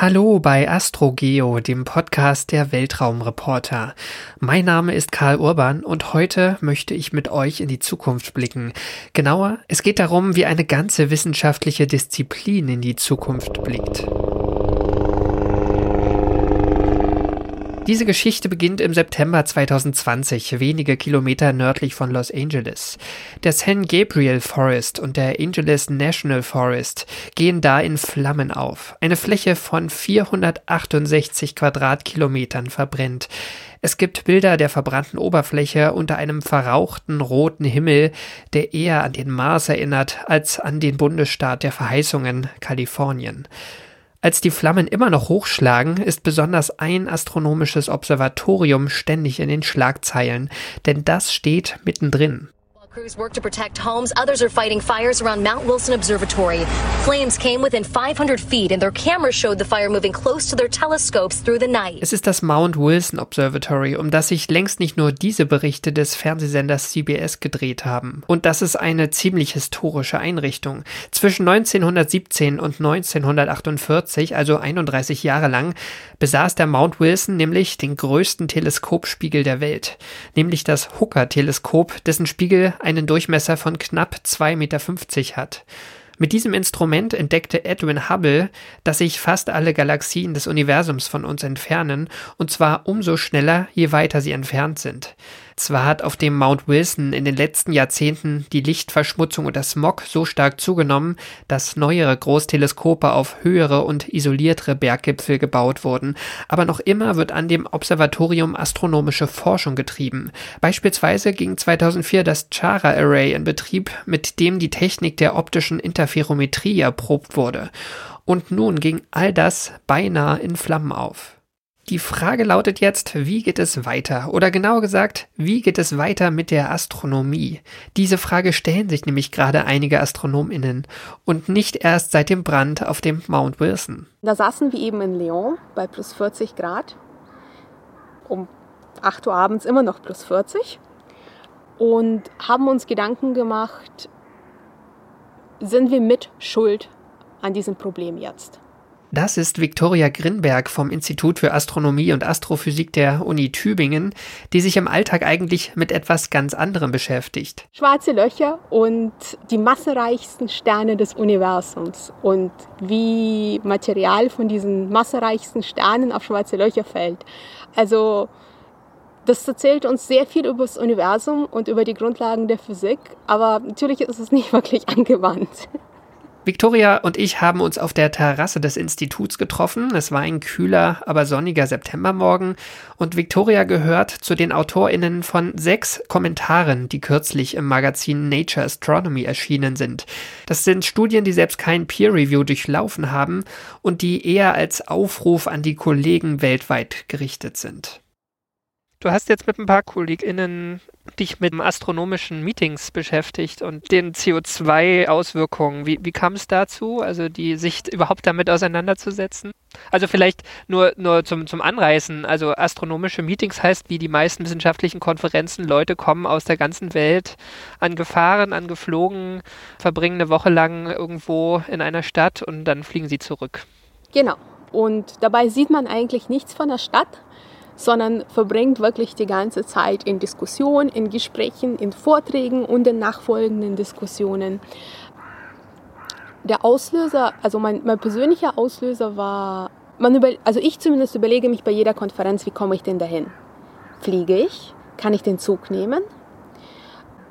Hallo bei AstroGeo, dem Podcast der Weltraumreporter. Mein Name ist Karl Urban und heute möchte ich mit euch in die Zukunft blicken. Genauer, es geht darum, wie eine ganze wissenschaftliche Disziplin in die Zukunft blickt. Diese Geschichte beginnt im September 2020, wenige Kilometer nördlich von Los Angeles. Der San Gabriel Forest und der Angeles National Forest gehen da in Flammen auf. Eine Fläche von 468 Quadratkilometern verbrennt. Es gibt Bilder der verbrannten Oberfläche unter einem verrauchten roten Himmel, der eher an den Mars erinnert als an den Bundesstaat der Verheißungen Kalifornien. Als die Flammen immer noch hochschlagen, ist besonders ein astronomisches Observatorium ständig in den Schlagzeilen, denn das steht mittendrin. Crews work to protect homes. Others are fighting fires around Mount Wilson Observatory. Flames came within 500 feet and their cameras showed the fire moving close to their telescopes through the night. Es ist das Mount Wilson Observatory, um das sich längst nicht nur diese Berichte des Fernsehsenders CBS gedreht haben. Und das ist eine ziemlich historische Einrichtung. Zwischen 1917 und 1948, also 31 Jahre lang, besaß der Mount Wilson nämlich den größten Teleskopspiegel der Welt, nämlich das Hooker-Teleskop, dessen Spiegel einen Durchmesser von knapp 2,50 Meter hat. Mit diesem Instrument entdeckte Edwin Hubble, dass sich fast alle Galaxien des Universums von uns entfernen, und zwar umso schneller, je weiter sie entfernt sind. Zwar hat auf dem Mount Wilson in den letzten Jahrzehnten die Lichtverschmutzung und der Smog so stark zugenommen, dass neuere Großteleskope auf höhere und isoliertere Berggipfel gebaut wurden, aber noch immer wird an dem Observatorium astronomische Forschung getrieben. Beispielsweise ging 2004 das Chara Array in Betrieb, mit dem die Technik der optischen Interferometrie erprobt wurde. Und nun ging all das beinahe in Flammen auf. Die Frage lautet jetzt, wie geht es weiter? Oder genauer gesagt, wie geht es weiter mit der Astronomie? Diese Frage stellen sich nämlich gerade einige Astronominnen und nicht erst seit dem Brand auf dem Mount Wilson. Da saßen wir eben in Lyon bei plus 40 Grad, um 8 Uhr abends immer noch plus 40 und haben uns Gedanken gemacht, sind wir mit Schuld an diesem Problem jetzt? Das ist Viktoria Grinberg vom Institut für Astronomie und Astrophysik der Uni Tübingen, die sich im Alltag eigentlich mit etwas ganz anderem beschäftigt. Schwarze Löcher und die massereichsten Sterne des Universums und wie Material von diesen massereichsten Sternen auf schwarze Löcher fällt. Also das erzählt uns sehr viel über das Universum und über die Grundlagen der Physik, aber natürlich ist es nicht wirklich angewandt. Victoria und ich haben uns auf der Terrasse des Instituts getroffen. Es war ein kühler, aber sonniger Septembermorgen und Victoria gehört zu den AutorInnen von sechs Kommentaren, die kürzlich im Magazin Nature Astronomy erschienen sind. Das sind Studien, die selbst kein Peer Review durchlaufen haben und die eher als Aufruf an die Kollegen weltweit gerichtet sind. Du hast jetzt mit ein paar KollegInnen dich mit astronomischen Meetings beschäftigt und den CO2-Auswirkungen. Wie, wie kam es dazu, also die sich überhaupt damit auseinanderzusetzen? Also vielleicht nur, nur zum, zum Anreißen. Also astronomische Meetings heißt, wie die meisten wissenschaftlichen Konferenzen, Leute kommen aus der ganzen Welt angefahren, angeflogen, verbringen eine Woche lang irgendwo in einer Stadt und dann fliegen sie zurück. Genau. Und dabei sieht man eigentlich nichts von der Stadt, sondern verbringt wirklich die ganze Zeit in Diskussionen, in Gesprächen, in Vorträgen und in nachfolgenden Diskussionen. Der Auslöser, also mein, mein persönlicher Auslöser war, man über, also ich zumindest überlege mich bei jeder Konferenz, wie komme ich denn dahin? Fliege ich? Kann ich den Zug nehmen?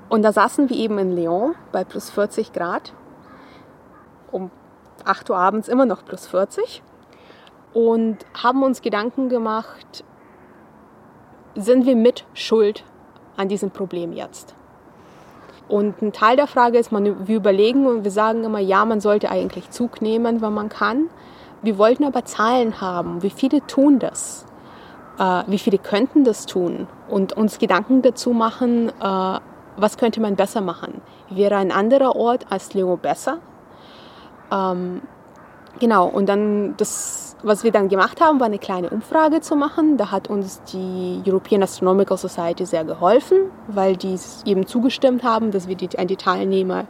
Und da saßen wir eben in Lyon bei plus 40 Grad, um 8 Uhr abends immer noch plus 40 und haben uns Gedanken gemacht, sind wir mit Schuld an diesem Problem jetzt? Und ein Teil der Frage ist, man, wir überlegen und wir sagen immer, ja, man sollte eigentlich Zug nehmen, wenn man kann. Wir wollten aber Zahlen haben. Wie viele tun das? Äh, wie viele könnten das tun? Und uns Gedanken dazu machen, äh, was könnte man besser machen? Wäre ein anderer Ort als Leo besser? Ähm, genau, und dann das was wir dann gemacht haben, war eine kleine Umfrage zu machen. Da hat uns die European Astronomical Society sehr geholfen, weil die eben zugestimmt haben, dass wir die, die Teilnehmer,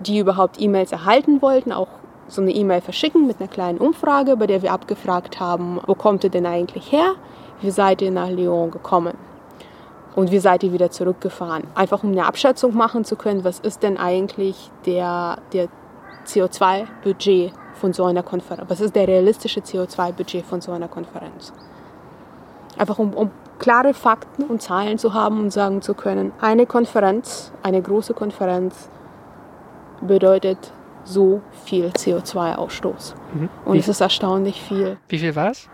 die überhaupt E-Mails erhalten wollten, auch so eine E-Mail verschicken mit einer kleinen Umfrage, bei der wir abgefragt haben, wo kommt ihr denn eigentlich her? Wie seid ihr nach Lyon gekommen? Und wie seid ihr wieder zurückgefahren? Einfach um eine Abschätzung machen zu können, was ist denn eigentlich der, der CO2-Budget von so einer Konferenz? Was ist der realistische CO2-Budget von so einer Konferenz? Einfach um, um klare Fakten und Zahlen zu haben und sagen zu können, eine Konferenz, eine große Konferenz bedeutet so viel CO2-Ausstoß. Mhm. Und es ist erstaunlich viel. Wie viel war es?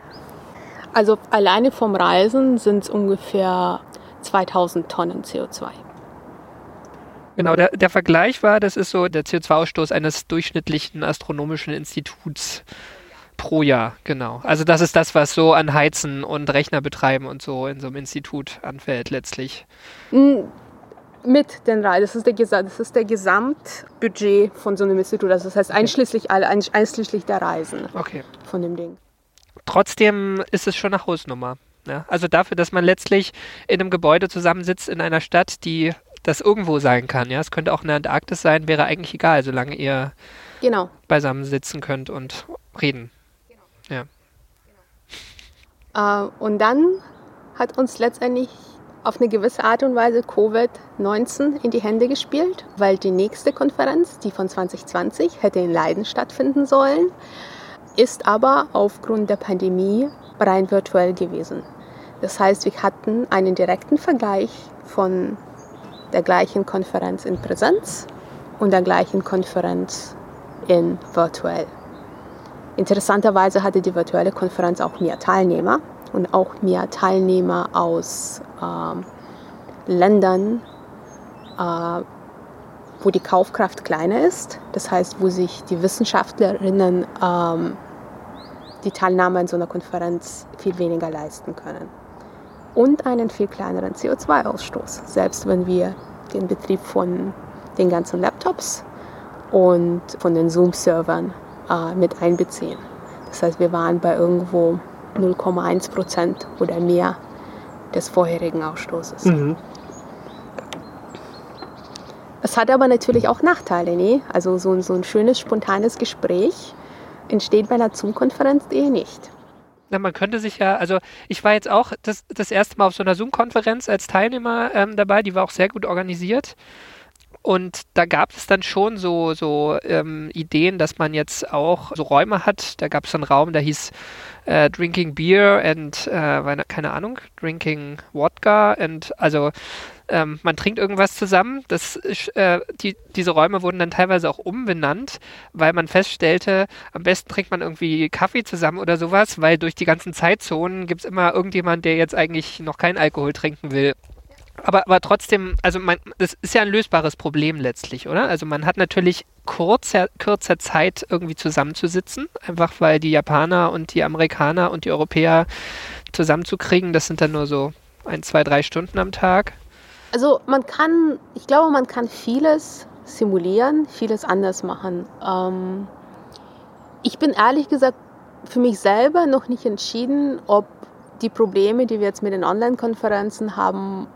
Also alleine vom Reisen sind es ungefähr 2000 Tonnen CO2. Genau, der, der Vergleich war, das ist so der CO2-Ausstoß eines durchschnittlichen astronomischen Instituts pro Jahr, genau. Also das ist das, was so an Heizen und Rechner betreiben und so in so einem Institut anfällt letztlich. Mit den Reisen. Das ist der, das ist der Gesamtbudget von so einem Institut. Also das heißt einschließlich, alle, einschließlich der Reisen okay. von dem Ding. Trotzdem ist es schon eine Hausnummer. Ja? Also dafür, dass man letztlich in einem Gebäude zusammensitzt in einer Stadt, die das irgendwo sein kann. Ja, es könnte auch in der Antarktis sein, wäre eigentlich egal, solange ihr genau. beisammen sitzen könnt und reden. Ja. Äh, und dann hat uns letztendlich auf eine gewisse Art und Weise Covid-19 in die Hände gespielt, weil die nächste Konferenz, die von 2020, hätte in Leiden stattfinden sollen, ist aber aufgrund der Pandemie rein virtuell gewesen. Das heißt, wir hatten einen direkten Vergleich von der gleichen Konferenz in Präsenz und der gleichen Konferenz in virtuell. Interessanterweise hatte die virtuelle Konferenz auch mehr Teilnehmer und auch mehr Teilnehmer aus äh, Ländern, äh, wo die Kaufkraft kleiner ist. Das heißt, wo sich die Wissenschaftlerinnen ähm, die Teilnahme an so einer Konferenz viel weniger leisten können. Und einen viel kleineren CO2-Ausstoß, selbst wenn wir den Betrieb von den ganzen Laptops und von den Zoom-Servern äh, mit einbeziehen. Das heißt, wir waren bei irgendwo 0,1 Prozent oder mehr des vorherigen Ausstoßes. Mhm. Es hat aber natürlich auch Nachteile. Ne? Also so, so ein schönes, spontanes Gespräch entsteht bei einer Zoom-Konferenz eh nicht. Na, man könnte sich ja, also ich war jetzt auch das, das erste Mal auf so einer Zoom-Konferenz als Teilnehmer ähm, dabei, die war auch sehr gut organisiert. Und da gab es dann schon so, so ähm, Ideen, dass man jetzt auch so Räume hat. Da gab es einen Raum, der hieß äh, Drinking Beer and, äh, keine Ahnung, Drinking Wodka und also ähm, man trinkt irgendwas zusammen. Das, äh, die, diese Räume wurden dann teilweise auch umbenannt, weil man feststellte, am besten trinkt man irgendwie Kaffee zusammen oder sowas, weil durch die ganzen Zeitzonen gibt es immer irgendjemand, der jetzt eigentlich noch keinen Alkohol trinken will. Aber, aber trotzdem, also man, das ist ja ein lösbares Problem letztlich, oder? Also man hat natürlich kurzer, kürzer Zeit irgendwie zusammenzusitzen, einfach weil die Japaner und die Amerikaner und die Europäer zusammenzukriegen, das sind dann nur so ein, zwei, drei Stunden am Tag. Also man kann, ich glaube, man kann vieles simulieren, vieles anders machen. Ähm, ich bin ehrlich gesagt für mich selber noch nicht entschieden, ob die Probleme, die wir jetzt mit den Online-Konferenzen haben,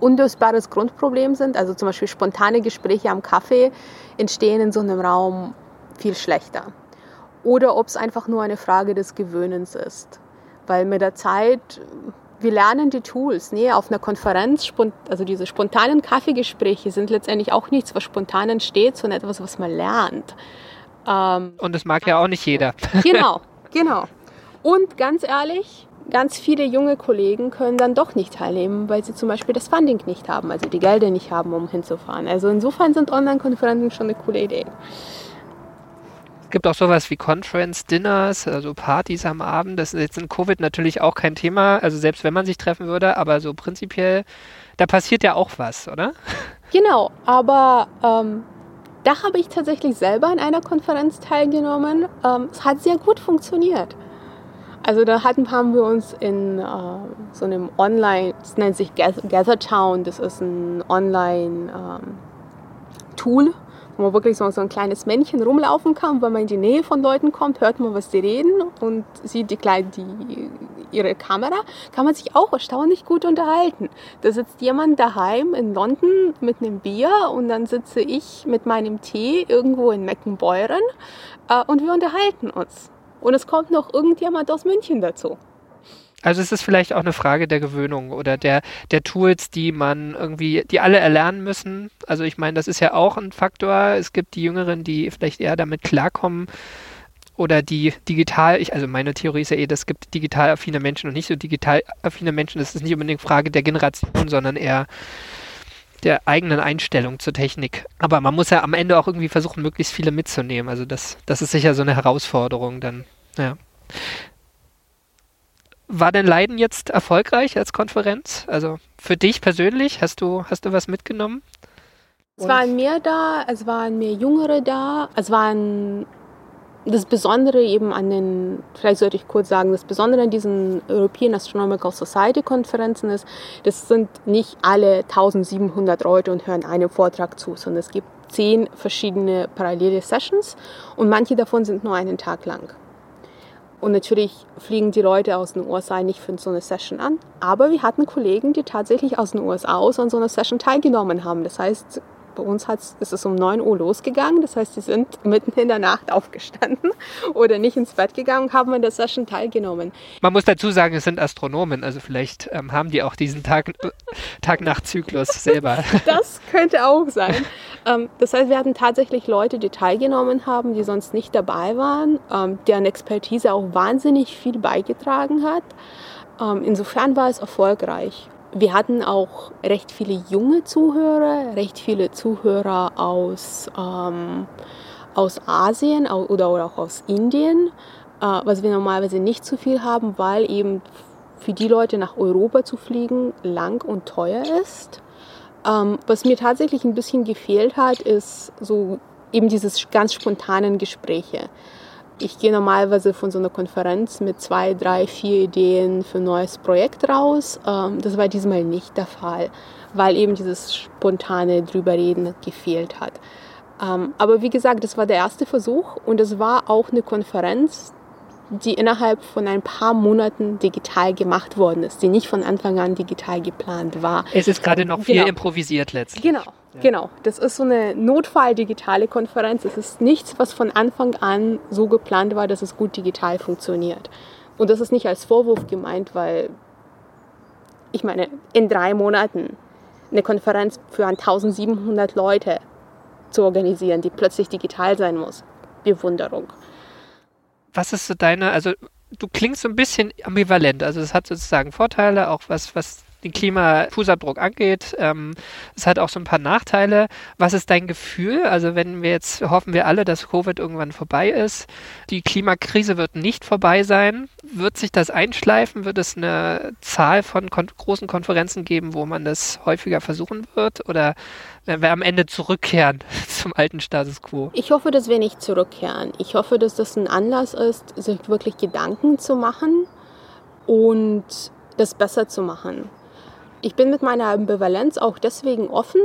unlösbares Grundproblem sind. Also zum Beispiel spontane Gespräche am Kaffee entstehen in so einem Raum viel schlechter. Oder ob es einfach nur eine Frage des Gewöhnens ist. Weil mit der Zeit, wir lernen die Tools. Nee, auf einer Konferenz, also diese spontanen Kaffeegespräche sind letztendlich auch nichts, was spontan entsteht, sondern etwas, was man lernt. Ähm, Und das mag ja auch nicht jeder. Genau, genau. Und ganz ehrlich, ganz viele junge Kollegen können dann doch nicht teilnehmen, weil sie zum Beispiel das Funding nicht haben, also die Gelder nicht haben, um hinzufahren. Also insofern sind Online-Konferenzen schon eine coole Idee. Es gibt auch sowas wie Conference-Dinners, also Partys am Abend. Das ist jetzt in Covid natürlich auch kein Thema, also selbst wenn man sich treffen würde, aber so prinzipiell, da passiert ja auch was, oder? Genau, aber ähm, da habe ich tatsächlich selber an einer Konferenz teilgenommen. Ähm, es hat sehr gut funktioniert. Also da hatten, haben wir uns in äh, so einem Online, das nennt sich GatherTown, das ist ein Online-Tool, ähm, wo man wirklich so, so ein kleines Männchen rumlaufen kann. Wenn man in die Nähe von Leuten kommt, hört man, was die reden und sieht die, die, ihre Kamera, kann man sich auch erstaunlich gut unterhalten. Da sitzt jemand daheim in London mit einem Bier und dann sitze ich mit meinem Tee irgendwo in Meckenbeuren äh, und wir unterhalten uns. Und es kommt noch irgendjemand aus München dazu. Also es ist vielleicht auch eine Frage der Gewöhnung oder der, der Tools, die man irgendwie, die alle erlernen müssen. Also ich meine, das ist ja auch ein Faktor. Es gibt die Jüngeren, die vielleicht eher damit klarkommen oder die digital, ich, also meine Theorie ist ja eh, es gibt digital affine Menschen und nicht so digital affine Menschen. Das ist nicht unbedingt Frage der Generation, sondern eher der eigenen Einstellung zur Technik. Aber man muss ja am Ende auch irgendwie versuchen, möglichst viele mitzunehmen. Also das, das ist sicher so eine Herausforderung dann. Ja. War denn Leiden jetzt erfolgreich als Konferenz? Also für dich persönlich, hast du, hast du was mitgenommen? Es waren mehr da, es waren mehr Jüngere da, es waren das Besondere eben an den, vielleicht sollte ich kurz sagen, das Besondere an diesen European Astronomical Society Konferenzen ist, das sind nicht alle 1700 Leute und hören einem Vortrag zu, sondern es gibt zehn verschiedene parallele Sessions und manche davon sind nur einen Tag lang. Und natürlich fliegen die Leute aus den USA nicht für so eine Session an. Aber wir hatten Kollegen, die tatsächlich aus den USA aus an so einer Session teilgenommen haben. Das heißt, bei uns hat's, ist es um 9 Uhr losgegangen. Das heißt, sie sind mitten in der Nacht aufgestanden oder nicht ins Bett gegangen und haben an der Session teilgenommen. Man muss dazu sagen, es sind Astronomen. Also vielleicht ähm, haben die auch diesen Tag, Tag-Nacht-Zyklus selber. das könnte auch sein. Ähm, das heißt, wir hatten tatsächlich Leute, die teilgenommen haben, die sonst nicht dabei waren, ähm, deren Expertise auch wahnsinnig viel beigetragen hat. Ähm, insofern war es erfolgreich. Wir hatten auch recht viele junge Zuhörer, recht viele Zuhörer aus, ähm, aus Asien oder, auch aus Indien, äh, was wir normalerweise nicht so viel haben, weil eben für die Leute nach Europa zu fliegen lang und teuer ist. Ähm, was mir tatsächlich ein bisschen gefehlt hat, ist so eben dieses ganz spontanen Gespräche. Ich gehe normalerweise von so einer Konferenz mit zwei, drei, vier Ideen für ein neues Projekt raus. Ähm, das war diesmal nicht der Fall, weil eben dieses spontane Drüberreden gefehlt hat. Ähm, aber wie gesagt, das war der erste Versuch und es war auch eine Konferenz, die innerhalb von ein paar Monaten digital gemacht worden ist, die nicht von Anfang an digital geplant war. Es ist gerade noch viel genau. improvisiert letztlich. Genau. Genau, das ist so eine Notfall-digitale Konferenz. Es ist nichts, was von Anfang an so geplant war, dass es gut digital funktioniert. Und das ist nicht als Vorwurf gemeint, weil ich meine, in drei Monaten eine Konferenz für 1700 Leute zu organisieren, die plötzlich digital sein muss. Bewunderung. Was ist so deine, also du klingst so ein bisschen ambivalent. Also es hat sozusagen Vorteile, auch was, was den Klimafußabdruck angeht. Ähm, es hat auch so ein paar Nachteile. Was ist dein Gefühl? Also wenn wir jetzt hoffen wir alle, dass Covid irgendwann vorbei ist. Die Klimakrise wird nicht vorbei sein. Wird sich das einschleifen? Wird es eine Zahl von kon großen Konferenzen geben, wo man das häufiger versuchen wird? Oder werden wir am Ende zurückkehren zum alten Status quo? Ich hoffe, dass wir nicht zurückkehren. Ich hoffe, dass das ein Anlass ist, sich wirklich Gedanken zu machen und das besser zu machen. Ich bin mit meiner Ambivalenz auch deswegen offen.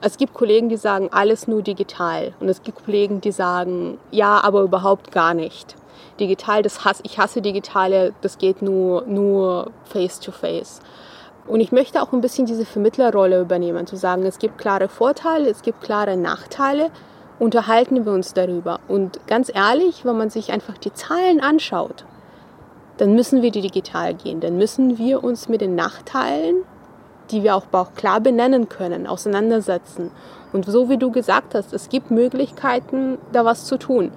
Es gibt Kollegen, die sagen, alles nur digital. Und es gibt Kollegen, die sagen, ja, aber überhaupt gar nicht. Digital, das hasse, ich hasse digitale, das geht nur, nur face to face. Und ich möchte auch ein bisschen diese Vermittlerrolle übernehmen, zu sagen, es gibt klare Vorteile, es gibt klare Nachteile, unterhalten wir uns darüber. Und ganz ehrlich, wenn man sich einfach die Zahlen anschaut, dann müssen wir digital gehen, dann müssen wir uns mit den Nachteilen die wir auch, klar benennen können, auseinandersetzen. Und so wie du gesagt hast, es gibt Möglichkeiten, da was zu tun.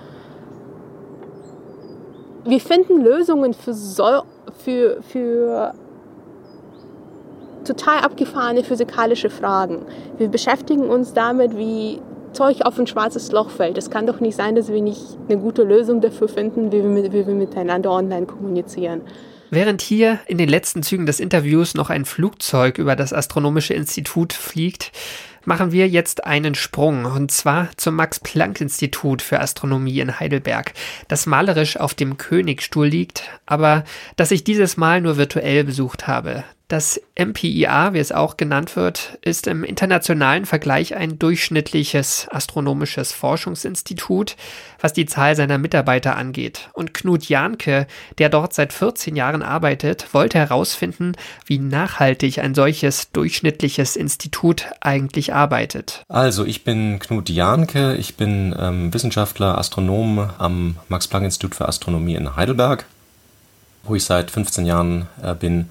Wir finden Lösungen für, so, für, für total abgefahrene physikalische Fragen. Wir beschäftigen uns damit, wie Zeug auf ein schwarzes Loch fällt. Es kann doch nicht sein, dass wir nicht eine gute Lösung dafür finden, wie wir, wie wir miteinander online kommunizieren. Während hier in den letzten Zügen des Interviews noch ein Flugzeug über das Astronomische Institut fliegt, machen wir jetzt einen Sprung und zwar zum Max-Planck-Institut für Astronomie in Heidelberg, das malerisch auf dem Königstuhl liegt, aber das ich dieses Mal nur virtuell besucht habe. Das MPIA, wie es auch genannt wird, ist im internationalen Vergleich ein durchschnittliches astronomisches Forschungsinstitut, was die Zahl seiner Mitarbeiter angeht. Und Knut Jahnke, der dort seit 14 Jahren arbeitet, wollte herausfinden, wie nachhaltig ein solches durchschnittliches Institut eigentlich arbeitet. Also, ich bin Knut Jahnke, ich bin ähm, Wissenschaftler, Astronom am Max-Planck-Institut für Astronomie in Heidelberg, wo ich seit 15 Jahren äh, bin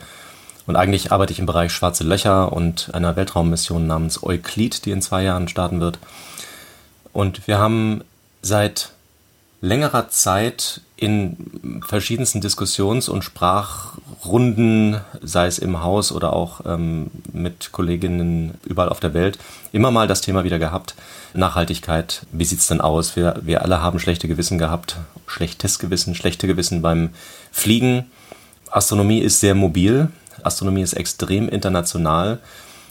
und eigentlich arbeite ich im Bereich schwarze Löcher und einer Weltraummission namens Euklid, die in zwei Jahren starten wird. Und wir haben seit längerer Zeit in verschiedensten Diskussions- und Sprachrunden, sei es im Haus oder auch ähm, mit Kolleginnen überall auf der Welt, immer mal das Thema wieder gehabt. Nachhaltigkeit, wie sieht's denn aus? Wir, wir alle haben schlechte Gewissen gehabt, schlechtes Gewissen, schlechte Gewissen beim Fliegen. Astronomie ist sehr mobil. Astronomie ist extrem international.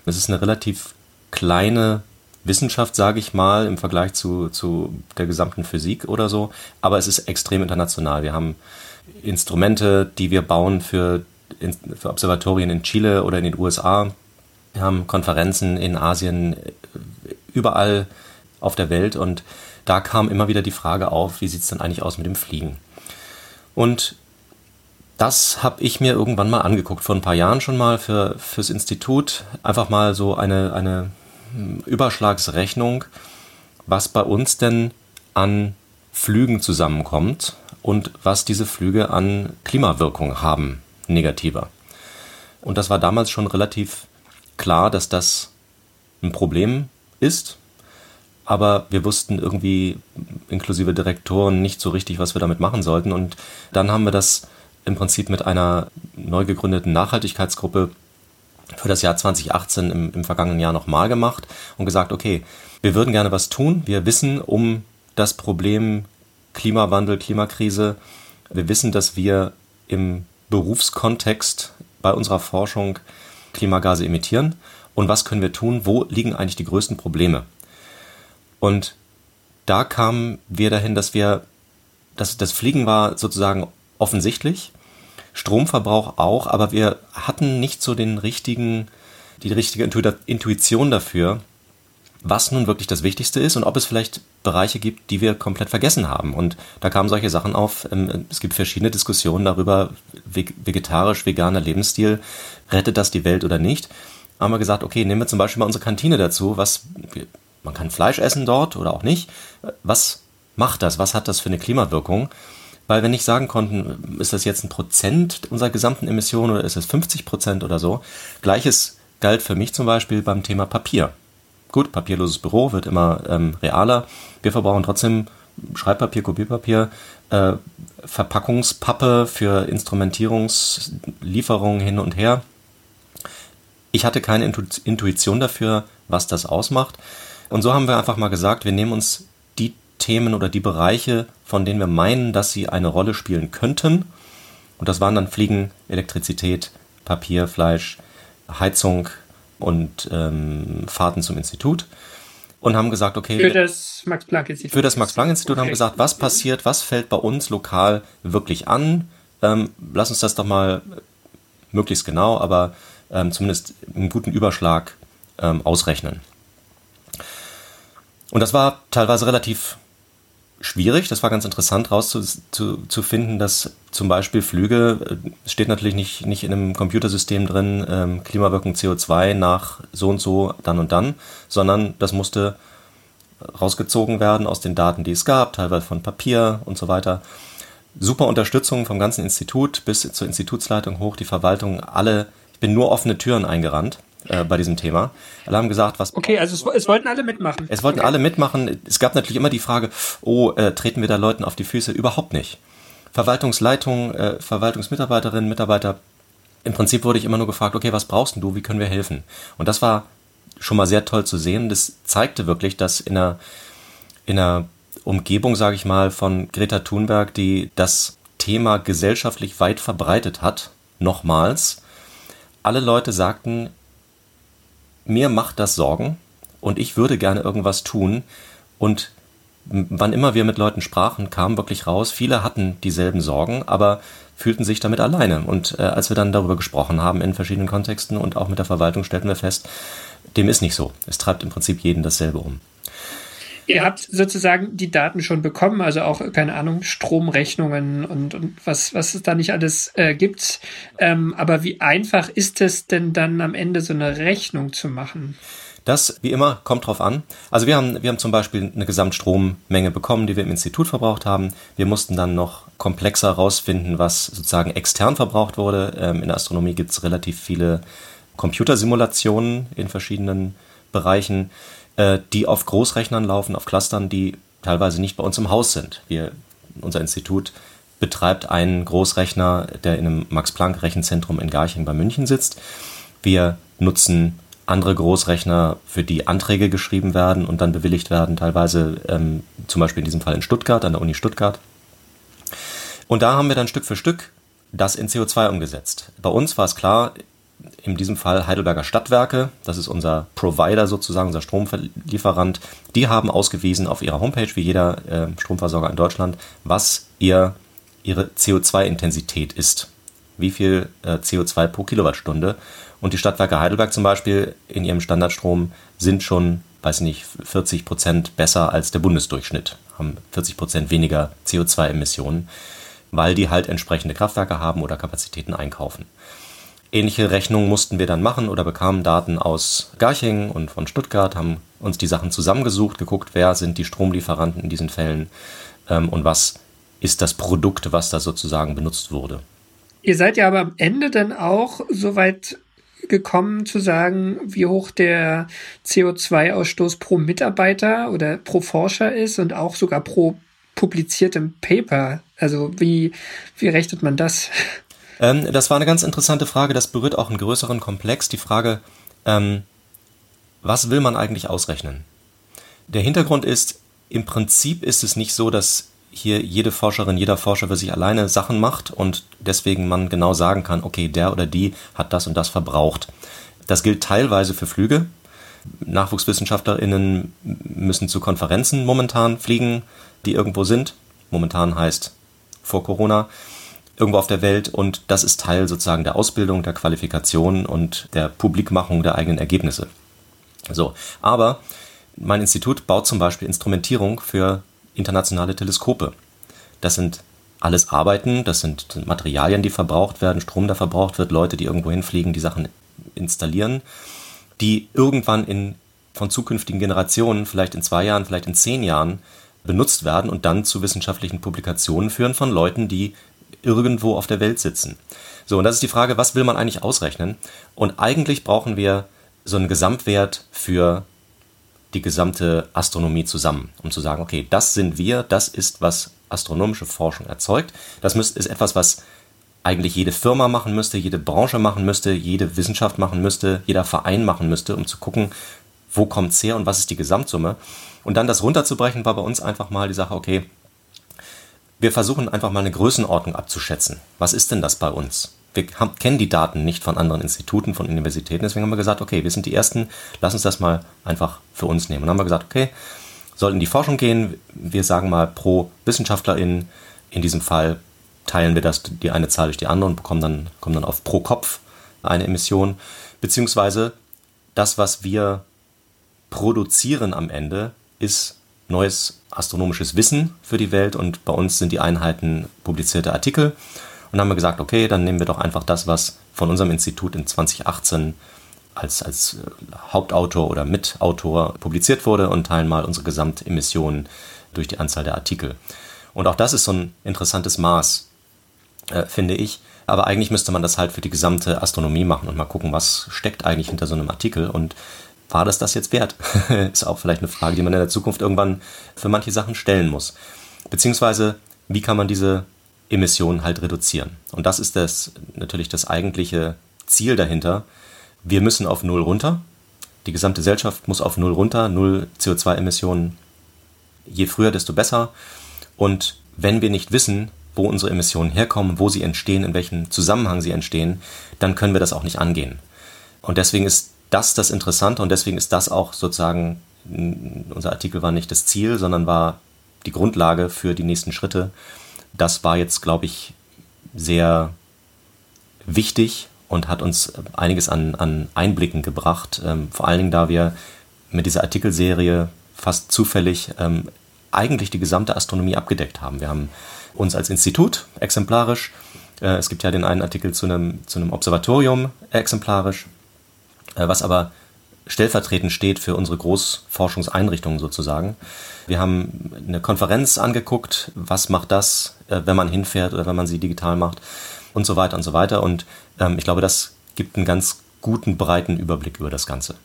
Es ist eine relativ kleine Wissenschaft, sage ich mal, im Vergleich zu, zu der gesamten Physik oder so, aber es ist extrem international. Wir haben Instrumente, die wir bauen für, für Observatorien in Chile oder in den USA. Wir haben Konferenzen in Asien, überall auf der Welt und da kam immer wieder die Frage auf, wie sieht es denn eigentlich aus mit dem Fliegen? Und das habe ich mir irgendwann mal angeguckt, vor ein paar Jahren schon mal für, fürs Institut. Einfach mal so eine, eine hm, Überschlagsrechnung, was bei uns denn an Flügen zusammenkommt und was diese Flüge an Klimawirkung haben, negativer. Und das war damals schon relativ klar, dass das ein Problem ist, aber wir wussten irgendwie inklusive Direktoren nicht so richtig, was wir damit machen sollten. Und dann haben wir das im Prinzip mit einer neu gegründeten Nachhaltigkeitsgruppe für das Jahr 2018 im, im vergangenen Jahr nochmal gemacht und gesagt, okay, wir würden gerne was tun. Wir wissen um das Problem Klimawandel, Klimakrise. Wir wissen, dass wir im Berufskontext bei unserer Forschung Klimagase emittieren. Und was können wir tun? Wo liegen eigentlich die größten Probleme? Und da kamen wir dahin, dass wir, dass das Fliegen war sozusagen offensichtlich. Stromverbrauch auch, aber wir hatten nicht so den richtigen, die richtige Intuition dafür, was nun wirklich das Wichtigste ist und ob es vielleicht Bereiche gibt, die wir komplett vergessen haben. Und da kamen solche Sachen auf. Ähm, es gibt verschiedene Diskussionen darüber, vegetarisch, veganer Lebensstil, rettet das die Welt oder nicht. Haben wir gesagt, okay, nehmen wir zum Beispiel mal unsere Kantine dazu. Was, man kann Fleisch essen dort oder auch nicht. Was macht das? Was hat das für eine Klimawirkung? Weil wir nicht sagen konnten, ist das jetzt ein Prozent unserer gesamten Emissionen oder ist es 50 Prozent oder so. Gleiches galt für mich zum Beispiel beim Thema Papier. Gut, papierloses Büro wird immer ähm, realer. Wir verbrauchen trotzdem Schreibpapier, Kopierpapier, äh, Verpackungspappe für Instrumentierungslieferungen hin und her. Ich hatte keine Intuition dafür, was das ausmacht. Und so haben wir einfach mal gesagt, wir nehmen uns Themen oder die Bereiche, von denen wir meinen, dass sie eine Rolle spielen könnten. Und das waren dann Fliegen, Elektrizität, Papier, Fleisch, Heizung und ähm, Fahrten zum Institut. Und haben gesagt, okay. Für das Max-Planck-Institut. Für das Max-Planck-Institut okay. haben gesagt, was passiert, was fällt bei uns lokal wirklich an? Ähm, lass uns das doch mal möglichst genau, aber ähm, zumindest einen guten Überschlag ähm, ausrechnen. Und das war teilweise relativ schwierig. Das war ganz interessant rauszufinden, dass zum Beispiel Flüge, äh, steht natürlich nicht, nicht in einem Computersystem drin, ähm, Klimawirkung CO2 nach so und so, dann und dann, sondern das musste rausgezogen werden aus den Daten, die es gab, teilweise von Papier und so weiter. Super Unterstützung vom ganzen Institut bis zur Institutsleitung hoch, die Verwaltung, alle, ich bin nur offene Türen eingerannt äh, bei diesem Thema. Alle haben gesagt, was. Okay, also es, es wollten alle mitmachen. Es wollten okay. alle mitmachen. Es gab natürlich immer die Frage, oh, äh, treten wir da Leuten auf die Füße? Überhaupt nicht. Verwaltungsleitung, äh, Verwaltungsmitarbeiterinnen, Mitarbeiter. Im Prinzip wurde ich immer nur gefragt, okay, was brauchst du? Wie können wir helfen? Und das war schon mal sehr toll zu sehen. Das zeigte wirklich, dass in einer, in einer Umgebung, sage ich mal, von Greta Thunberg, die das Thema gesellschaftlich weit verbreitet hat, nochmals, alle Leute sagten, mir macht das Sorgen. und ich würde gerne irgendwas tun. Und wann immer wir mit Leuten sprachen, kam wirklich raus, viele hatten dieselben Sorgen, aber fühlten sich damit alleine. Und äh, als wir dann darüber gesprochen haben in verschiedenen Kontexten und auch mit der Verwaltung, stellten wir fest, dem ist nicht so. Es treibt im Prinzip jeden dasselbe um. Ihr habt sozusagen die Daten schon bekommen, also auch, keine Ahnung, Stromrechnungen und, und was, was es da nicht alles äh, gibt. Ähm, aber wie einfach ist es denn dann am Ende so eine Rechnung zu machen? Das, wie immer, kommt drauf an. Also wir haben, wir haben zum Beispiel eine Gesamtstrommenge bekommen, die wir im Institut verbraucht haben. Wir mussten dann noch komplexer herausfinden, was sozusagen extern verbraucht wurde. Ähm, in der Astronomie gibt es relativ viele Computersimulationen in verschiedenen Bereichen, äh, die auf Großrechnern laufen, auf Clustern, die teilweise nicht bei uns im Haus sind. Wir, unser Institut betreibt einen Großrechner, der in einem Max-Planck-Rechenzentrum in Garching bei München sitzt. Wir nutzen andere Großrechner, für die Anträge geschrieben werden und dann bewilligt werden, teilweise ähm, zum Beispiel in diesem Fall in Stuttgart, an der Uni Stuttgart. Und da haben wir dann Stück für Stück das in CO2 umgesetzt. Bei uns war es klar, in diesem Fall Heidelberger Stadtwerke, das ist unser Provider sozusagen, unser Stromlieferant, die haben ausgewiesen auf ihrer Homepage, wie jeder äh, Stromversorger in Deutschland, was ihr, ihre CO2-Intensität ist. Wie viel äh, CO2 pro Kilowattstunde. Und die Stadtwerke Heidelberg zum Beispiel in ihrem Standardstrom sind schon, weiß nicht, 40 Prozent besser als der Bundesdurchschnitt, haben 40 Prozent weniger CO2-Emissionen, weil die halt entsprechende Kraftwerke haben oder Kapazitäten einkaufen. Ähnliche Rechnungen mussten wir dann machen oder bekamen Daten aus Garching und von Stuttgart, haben uns die Sachen zusammengesucht, geguckt, wer sind die Stromlieferanten in diesen Fällen ähm, und was ist das Produkt, was da sozusagen benutzt wurde. Ihr seid ja aber am Ende dann auch soweit gekommen zu sagen, wie hoch der CO2-Ausstoß pro Mitarbeiter oder pro Forscher ist und auch sogar pro publiziertem Paper. Also wie, wie rechnet man das? Ähm, das war eine ganz interessante Frage. Das berührt auch einen größeren Komplex. Die Frage, ähm, was will man eigentlich ausrechnen? Der Hintergrund ist, im Prinzip ist es nicht so, dass hier jede Forscherin, jeder Forscher für sich alleine Sachen macht und deswegen man genau sagen kann, okay, der oder die hat das und das verbraucht. Das gilt teilweise für Flüge. NachwuchswissenschaftlerInnen müssen zu Konferenzen momentan fliegen, die irgendwo sind. Momentan heißt vor Corona irgendwo auf der Welt und das ist Teil sozusagen der Ausbildung, der Qualifikation und der Publikmachung der eigenen Ergebnisse. So, aber mein Institut baut zum Beispiel Instrumentierung für internationale Teleskope. Das sind alles Arbeiten, das sind Materialien, die verbraucht werden, Strom, der verbraucht wird, Leute, die irgendwo hinfliegen, die Sachen installieren, die irgendwann in, von zukünftigen Generationen, vielleicht in zwei Jahren, vielleicht in zehn Jahren, benutzt werden und dann zu wissenschaftlichen Publikationen führen von Leuten, die irgendwo auf der Welt sitzen. So, und das ist die Frage, was will man eigentlich ausrechnen? Und eigentlich brauchen wir so einen Gesamtwert für die gesamte Astronomie zusammen, um zu sagen, okay, das sind wir, das ist, was astronomische Forschung erzeugt. Das ist etwas, was eigentlich jede Firma machen müsste, jede Branche machen müsste, jede Wissenschaft machen müsste, jeder Verein machen müsste, um zu gucken, wo kommt es her und was ist die Gesamtsumme. Und dann das runterzubrechen, war bei uns einfach mal die Sache, okay, wir versuchen einfach mal eine Größenordnung abzuschätzen. Was ist denn das bei uns? wir haben, kennen die Daten nicht von anderen Instituten, von Universitäten. Deswegen haben wir gesagt, okay, wir sind die Ersten, lass uns das mal einfach für uns nehmen. Und dann haben wir gesagt, okay, sollten die Forschung gehen, wir sagen mal pro Wissenschaftlerin, in diesem Fall teilen wir das, die eine Zahl durch die andere und bekommen dann, kommen dann auf pro Kopf eine Emission. Beziehungsweise das, was wir produzieren am Ende, ist neues astronomisches Wissen für die Welt und bei uns sind die Einheiten publizierte Artikel. Und dann haben wir gesagt, okay, dann nehmen wir doch einfach das, was von unserem Institut in 2018 als, als äh, Hauptautor oder Mitautor publiziert wurde und teilen mal unsere Gesamtemissionen durch die Anzahl der Artikel. Und auch das ist so ein interessantes Maß, äh, finde ich. Aber eigentlich müsste man das halt für die gesamte Astronomie machen und mal gucken, was steckt eigentlich hinter so einem Artikel und war das das jetzt wert? ist auch vielleicht eine Frage, die man in der Zukunft irgendwann für manche Sachen stellen muss. Beziehungsweise, wie kann man diese Emissionen halt reduzieren. Und das ist das, natürlich das eigentliche Ziel dahinter. Wir müssen auf Null runter. Die gesamte Gesellschaft muss auf Null runter, Null CO2-Emissionen. Je früher, desto besser. Und wenn wir nicht wissen, wo unsere Emissionen herkommen, wo sie entstehen, in welchem Zusammenhang sie entstehen, dann können wir das auch nicht angehen. Und deswegen ist das das Interessante und deswegen ist das auch sozusagen, unser Artikel war nicht das Ziel, sondern war die Grundlage für die nächsten Schritte. Das war jetzt, glaube ich, sehr wichtig und hat uns einiges an, an Einblicken gebracht. Ähm, vor allen Dingen, da wir mit dieser Artikelserie fast zufällig ähm, eigentlich die gesamte Astronomie abgedeckt haben. Wir haben uns als Institut exemplarisch, äh, es gibt ja den einen Artikel zu einem, zu einem Observatorium exemplarisch, was aber stellvertretend steht für unsere Großforschungseinrichtungen sozusagen. Wir haben eine Konferenz angeguckt, was macht das, äh, wenn man hinfährt oder wenn man sie digital macht und so weiter und so weiter. Und ähm, ich glaube, das gibt einen ganz guten, breiten Überblick über das Ganze.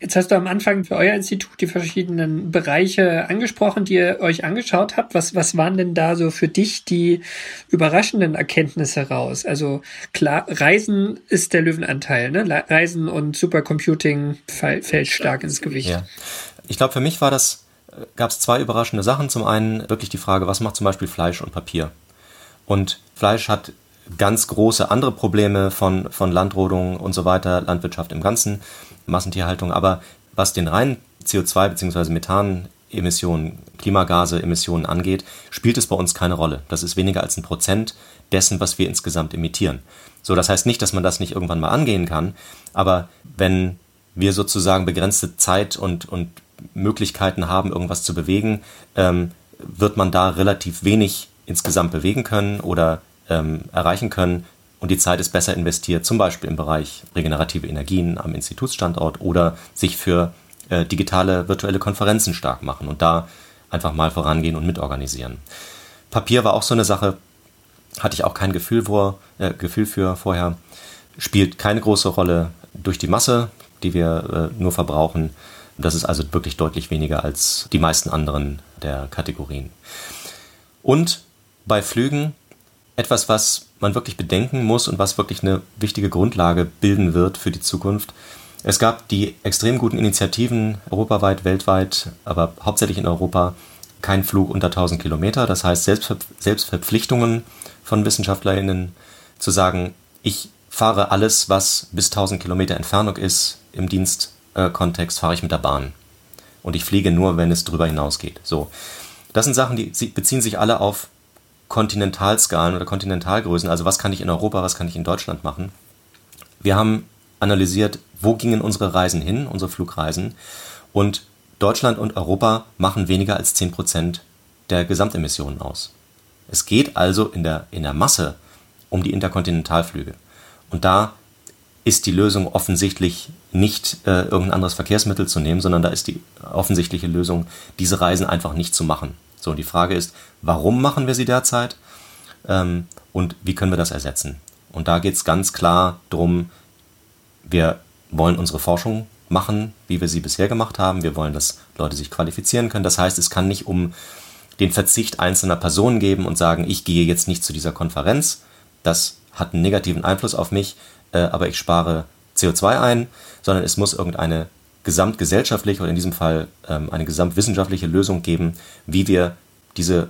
Jetzt hast du am Anfang für euer Institut die verschiedenen Bereiche angesprochen, die ihr euch angeschaut habt. Was, was waren denn da so für dich die überraschenden Erkenntnisse raus? Also klar, Reisen ist der Löwenanteil, ne? Reisen und Supercomputing fällt stark ins Gewicht. Ja. Ich glaube, für mich war das, äh, gab es zwei überraschende Sachen. Zum einen wirklich die Frage, was macht zum Beispiel Fleisch und Papier? Und Fleisch hat ganz große andere Probleme von, von Landrodung und so weiter, Landwirtschaft im Ganzen, Massentierhaltung. Aber was den reinen CO2 bzw. Methanemissionen, Klimagase, Emissionen angeht, spielt es bei uns keine Rolle. Das ist weniger als ein Prozent dessen, was wir insgesamt emittieren. So, das heißt nicht, dass man das nicht irgendwann mal angehen kann, aber wenn wir sozusagen begrenzte Zeit und, und Möglichkeiten haben, irgendwas zu bewegen, ähm, wird man da relativ wenig insgesamt bewegen können oder ähm, erreichen können. Und die Zeit ist besser investiert, zum Beispiel im Bereich regenerative Energien am Institutsstandort oder sich für äh, digitale virtuelle Konferenzen stark machen und da einfach mal vorangehen und mitorganisieren. Papier war auch so eine Sache, hatte ich auch kein Gefühl, vor, äh, Gefühl für vorher. Spielt keine große Rolle durch die Masse, die wir äh, nur verbrauchen. Das ist also wirklich deutlich weniger als die meisten anderen der Kategorien. Und bei Flügen etwas, was man wirklich bedenken muss und was wirklich eine wichtige Grundlage bilden wird für die Zukunft. Es gab die extrem guten Initiativen europaweit, weltweit, aber hauptsächlich in Europa, kein Flug unter 1000 Kilometer. Das heißt, Selbstver Selbstverpflichtungen von WissenschaftlerInnen zu sagen, ich fahre alles, was bis 1000 Kilometer Entfernung ist, im Dienstkontext fahre ich mit der Bahn. Und ich fliege nur, wenn es darüber hinausgeht. So. Das sind Sachen, die beziehen sich alle auf Kontinentalskalen oder Kontinentalgrößen, also was kann ich in Europa, was kann ich in Deutschland machen. Wir haben analysiert, wo gingen unsere Reisen hin, unsere Flugreisen. Und Deutschland und Europa machen weniger als 10% der Gesamtemissionen aus. Es geht also in der, in der Masse um die Interkontinentalflüge. Und da ist die Lösung offensichtlich nicht äh, irgendein anderes Verkehrsmittel zu nehmen, sondern da ist die offensichtliche Lösung, diese Reisen einfach nicht zu machen. So, und die Frage ist, warum machen wir sie derzeit ähm, und wie können wir das ersetzen? Und da geht es ganz klar darum, wir wollen unsere Forschung machen, wie wir sie bisher gemacht haben. Wir wollen, dass Leute sich qualifizieren können. Das heißt, es kann nicht um den Verzicht einzelner Personen geben und sagen, ich gehe jetzt nicht zu dieser Konferenz. Das hat einen negativen Einfluss auf mich, äh, aber ich spare CO2 ein, sondern es muss irgendeine gesamtgesellschaftliche oder in diesem Fall ähm, eine gesamtwissenschaftliche Lösung geben, wie wir diese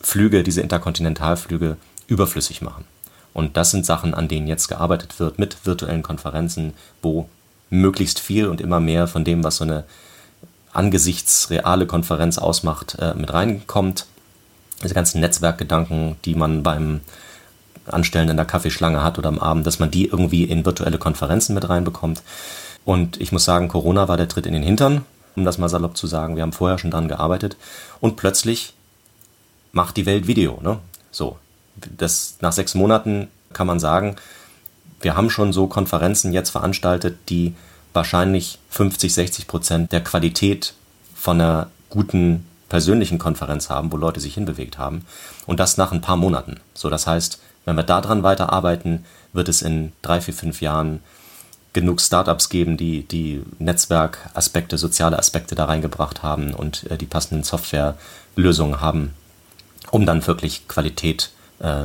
Flüge, diese Interkontinentalflüge überflüssig machen. Und das sind Sachen, an denen jetzt gearbeitet wird mit virtuellen Konferenzen, wo möglichst viel und immer mehr von dem, was so eine angesichts reale Konferenz ausmacht, äh, mit reinkommt. Diese ganzen Netzwerkgedanken, die man beim Anstellen in der Kaffeeschlange hat oder am Abend, dass man die irgendwie in virtuelle Konferenzen mit reinbekommt. Und ich muss sagen, Corona war der Tritt in den Hintern, um das mal salopp zu sagen. Wir haben vorher schon dran gearbeitet. Und plötzlich macht die Welt Video. Ne? So, das, nach sechs Monaten kann man sagen, wir haben schon so Konferenzen jetzt veranstaltet, die wahrscheinlich 50, 60 Prozent der Qualität von einer guten persönlichen Konferenz haben, wo Leute sich hinbewegt haben. Und das nach ein paar Monaten. So, das heißt, wenn wir daran weiterarbeiten, wird es in drei, vier, fünf Jahren genug Startups geben, die die Netzwerkaspekte, soziale Aspekte da reingebracht haben und äh, die passenden Softwarelösungen haben, um dann wirklich Qualität äh,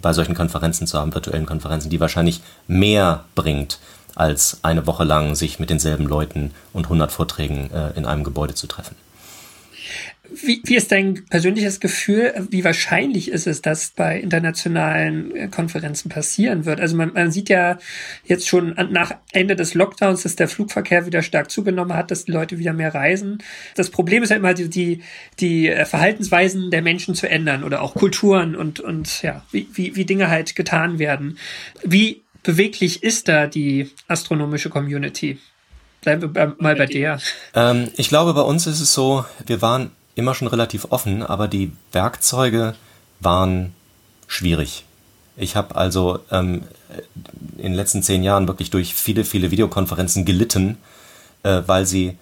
bei solchen Konferenzen zu haben, virtuellen Konferenzen, die wahrscheinlich mehr bringt, als eine Woche lang sich mit denselben Leuten und 100 Vorträgen äh, in einem Gebäude zu treffen. Wie, wie ist dein persönliches Gefühl? Wie wahrscheinlich ist es, dass bei internationalen äh, Konferenzen passieren wird? Also man, man sieht ja jetzt schon nach Ende des Lockdowns, dass der Flugverkehr wieder stark zugenommen hat, dass die Leute wieder mehr reisen. Das Problem ist ja immer die, die, die äh, Verhaltensweisen der Menschen zu ändern oder auch Kulturen und, und ja, wie, wie, wie Dinge halt getan werden. Wie beweglich ist da die astronomische Community? Bleiben wir mal bei dir. Ähm, ich glaube, bei uns ist es so, wir waren immer schon relativ offen, aber die Werkzeuge waren schwierig. Ich habe also ähm, in den letzten zehn Jahren wirklich durch viele, viele Videokonferenzen gelitten, äh, weil sie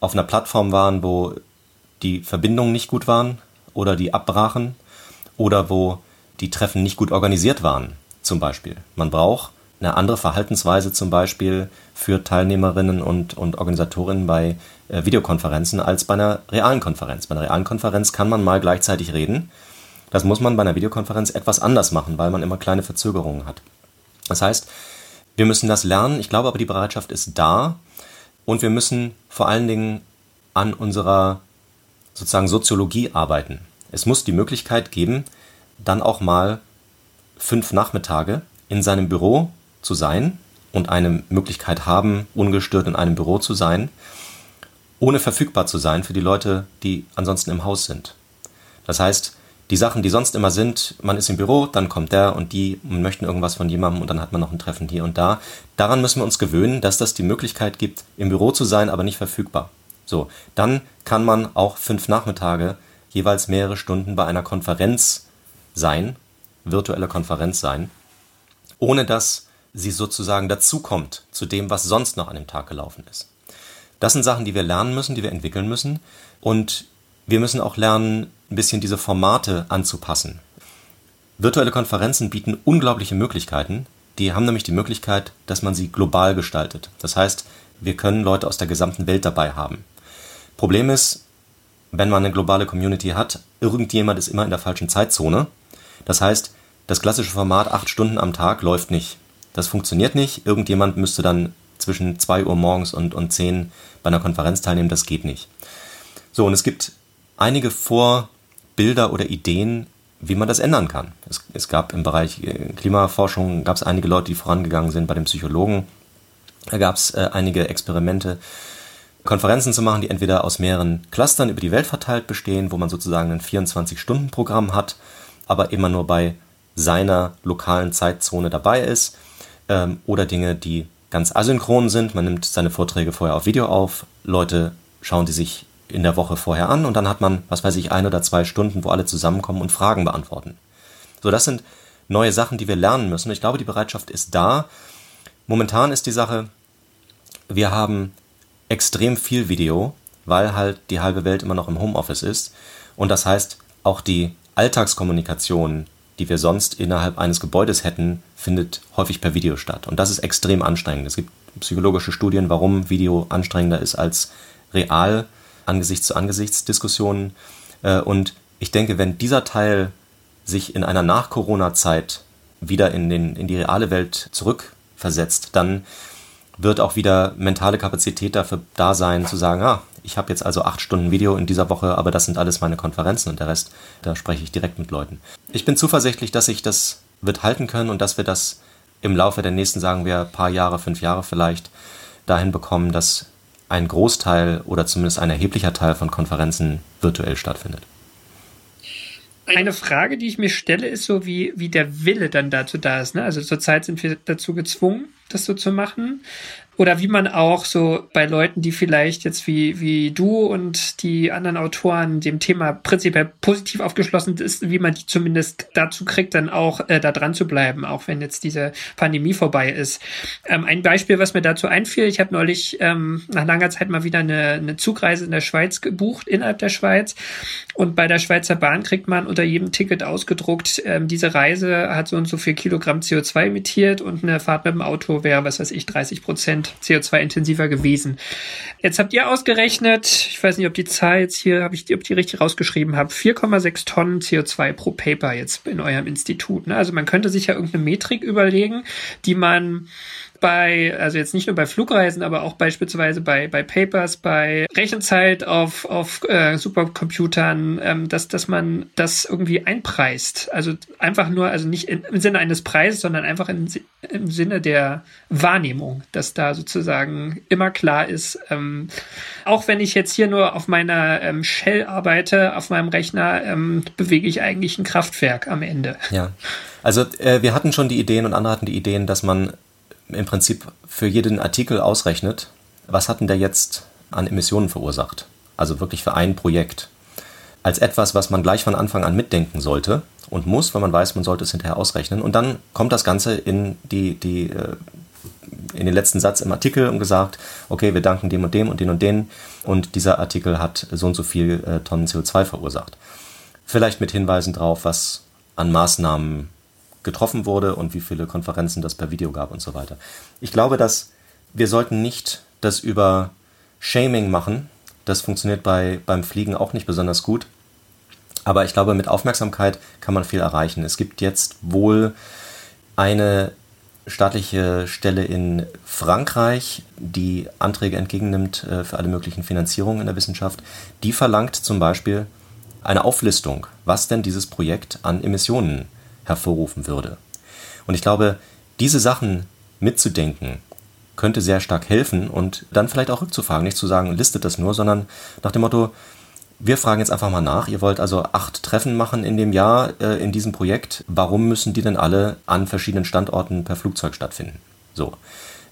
auf einer Plattform waren, wo die Verbindungen nicht gut waren oder die abbrachen oder wo die Treffen nicht gut organisiert waren, zum Beispiel. Man braucht eine andere Verhaltensweise zum Beispiel für Teilnehmerinnen und, und Organisatorinnen bei Videokonferenzen als bei einer realen Konferenz. Bei einer realen Konferenz kann man mal gleichzeitig reden. Das muss man bei einer Videokonferenz etwas anders machen, weil man immer kleine Verzögerungen hat. Das heißt, wir müssen das lernen. Ich glaube aber, die Bereitschaft ist da. Und wir müssen vor allen Dingen an unserer sozusagen Soziologie arbeiten. Es muss die Möglichkeit geben, dann auch mal fünf Nachmittage in seinem Büro zu sein und eine Möglichkeit haben, ungestört in einem Büro zu sein, ohne verfügbar zu sein für die Leute, die ansonsten im Haus sind. Das heißt, die Sachen, die sonst immer sind, man ist im Büro, dann kommt der und die und möchten irgendwas von jemandem und dann hat man noch ein Treffen hier und da. Daran müssen wir uns gewöhnen, dass das die Möglichkeit gibt, im Büro zu sein, aber nicht verfügbar. So, dann kann man auch fünf Nachmittage jeweils mehrere Stunden bei einer Konferenz sein, virtuelle Konferenz sein, ohne dass sie sozusagen dazukommt zu dem, was sonst noch an dem Tag gelaufen ist. Das sind Sachen, die wir lernen müssen, die wir entwickeln müssen. Und wir müssen auch lernen, ein bisschen diese Formate anzupassen. Virtuelle Konferenzen bieten unglaubliche Möglichkeiten. Die haben nämlich die Möglichkeit, dass man sie global gestaltet. Das heißt, wir können Leute aus der gesamten Welt dabei haben. Problem ist, wenn man eine globale Community hat, irgendjemand ist immer in der falschen Zeitzone. Das heißt, das klassische Format acht Stunden am Tag läuft nicht. Das funktioniert nicht. Irgendjemand müsste dann zwischen 2 Uhr morgens und, und 10 bei einer Konferenz teilnehmen. Das geht nicht. So, und es gibt einige Vorbilder oder Ideen, wie man das ändern kann. Es, es gab im Bereich äh, Klimaforschung gab es einige Leute, die vorangegangen sind bei den Psychologen. Da gab es äh, einige Experimente, Konferenzen zu machen, die entweder aus mehreren Clustern über die Welt verteilt bestehen, wo man sozusagen ein 24-Stunden-Programm hat, aber immer nur bei seiner lokalen Zeitzone dabei ist ähm, oder Dinge, die ganz asynchron sind. Man nimmt seine Vorträge vorher auf Video auf, Leute schauen die sich in der Woche vorher an und dann hat man, was weiß ich, ein oder zwei Stunden, wo alle zusammenkommen und Fragen beantworten. So, das sind neue Sachen, die wir lernen müssen. Ich glaube, die Bereitschaft ist da. Momentan ist die Sache, wir haben extrem viel Video, weil halt die halbe Welt immer noch im Homeoffice ist. Und das heißt, auch die Alltagskommunikation die wir sonst innerhalb eines Gebäudes hätten, findet häufig per Video statt. Und das ist extrem anstrengend. Es gibt psychologische Studien, warum Video anstrengender ist als real Angesichts zu Angesichts Diskussionen. Äh, und ich denke, wenn dieser Teil sich in einer Nach-Corona-Zeit wieder in, den, in die reale Welt zurückversetzt, dann wird auch wieder mentale Kapazität dafür da sein, zu sagen, ah, ich habe jetzt also acht Stunden Video in dieser Woche, aber das sind alles meine Konferenzen und der Rest, da spreche ich direkt mit Leuten. Ich bin zuversichtlich, dass sich das wird halten können und dass wir das im Laufe der nächsten, sagen wir, paar Jahre, fünf Jahre vielleicht, dahin bekommen, dass ein Großteil oder zumindest ein erheblicher Teil von Konferenzen virtuell stattfindet. Eine Frage, die ich mir stelle, ist so, wie, wie der Wille dann dazu da ist. Ne? Also zurzeit sind wir dazu gezwungen, das so zu machen oder wie man auch so bei Leuten, die vielleicht jetzt wie, wie du und die anderen Autoren dem Thema prinzipiell positiv aufgeschlossen ist, wie man die zumindest dazu kriegt, dann auch äh, da dran zu bleiben, auch wenn jetzt diese Pandemie vorbei ist. Ähm, ein Beispiel, was mir dazu einfiel, ich habe neulich ähm, nach langer Zeit mal wieder eine, eine Zugreise in der Schweiz gebucht, innerhalb der Schweiz. Und bei der Schweizer Bahn kriegt man unter jedem Ticket ausgedruckt, ähm, diese Reise hat so und so viel Kilogramm CO2 emittiert und eine Fahrt mit dem Auto wäre, was weiß ich, 30 Prozent CO2-intensiver gewesen. Jetzt habt ihr ausgerechnet, ich weiß nicht, ob die Zahl jetzt hier, habe ich, ob die richtig rausgeschrieben habe, 4,6 Tonnen CO2 pro Paper jetzt in eurem Institut. Ne? Also man könnte sich ja irgendeine Metrik überlegen, die man bei, also jetzt nicht nur bei Flugreisen, aber auch beispielsweise bei, bei Papers, bei Rechenzeit auf, auf äh, Supercomputern, ähm, dass, dass man das irgendwie einpreist. Also einfach nur, also nicht in, im Sinne eines Preises, sondern einfach in, im Sinne der Wahrnehmung, dass da sozusagen immer klar ist, ähm, auch wenn ich jetzt hier nur auf meiner ähm, Shell arbeite, auf meinem Rechner, ähm, bewege ich eigentlich ein Kraftwerk am Ende. Ja. Also äh, wir hatten schon die Ideen und andere hatten die Ideen, dass man im Prinzip für jeden Artikel ausrechnet, was hat denn der jetzt an Emissionen verursacht? Also wirklich für ein Projekt. Als etwas, was man gleich von Anfang an mitdenken sollte und muss, weil man weiß, man sollte es hinterher ausrechnen. Und dann kommt das Ganze in, die, die, äh, in den letzten Satz im Artikel und gesagt, okay, wir danken dem und dem und den und den und dieser Artikel hat so und so viel äh, Tonnen CO2 verursacht. Vielleicht mit Hinweisen drauf, was an Maßnahmen getroffen wurde und wie viele Konferenzen das per Video gab und so weiter. Ich glaube, dass wir sollten nicht das über Shaming machen. Das funktioniert bei, beim Fliegen auch nicht besonders gut. Aber ich glaube, mit Aufmerksamkeit kann man viel erreichen. Es gibt jetzt wohl eine staatliche Stelle in Frankreich, die Anträge entgegennimmt äh, für alle möglichen Finanzierungen in der Wissenschaft. Die verlangt zum Beispiel eine Auflistung, was denn dieses Projekt an Emissionen hervorrufen würde. Und ich glaube, diese Sachen mitzudenken, könnte sehr stark helfen und dann vielleicht auch rückzufragen, nicht zu sagen, listet das nur, sondern nach dem Motto, wir fragen jetzt einfach mal nach. Ihr wollt also acht Treffen machen in dem Jahr äh, in diesem Projekt. Warum müssen die denn alle an verschiedenen Standorten per Flugzeug stattfinden? So.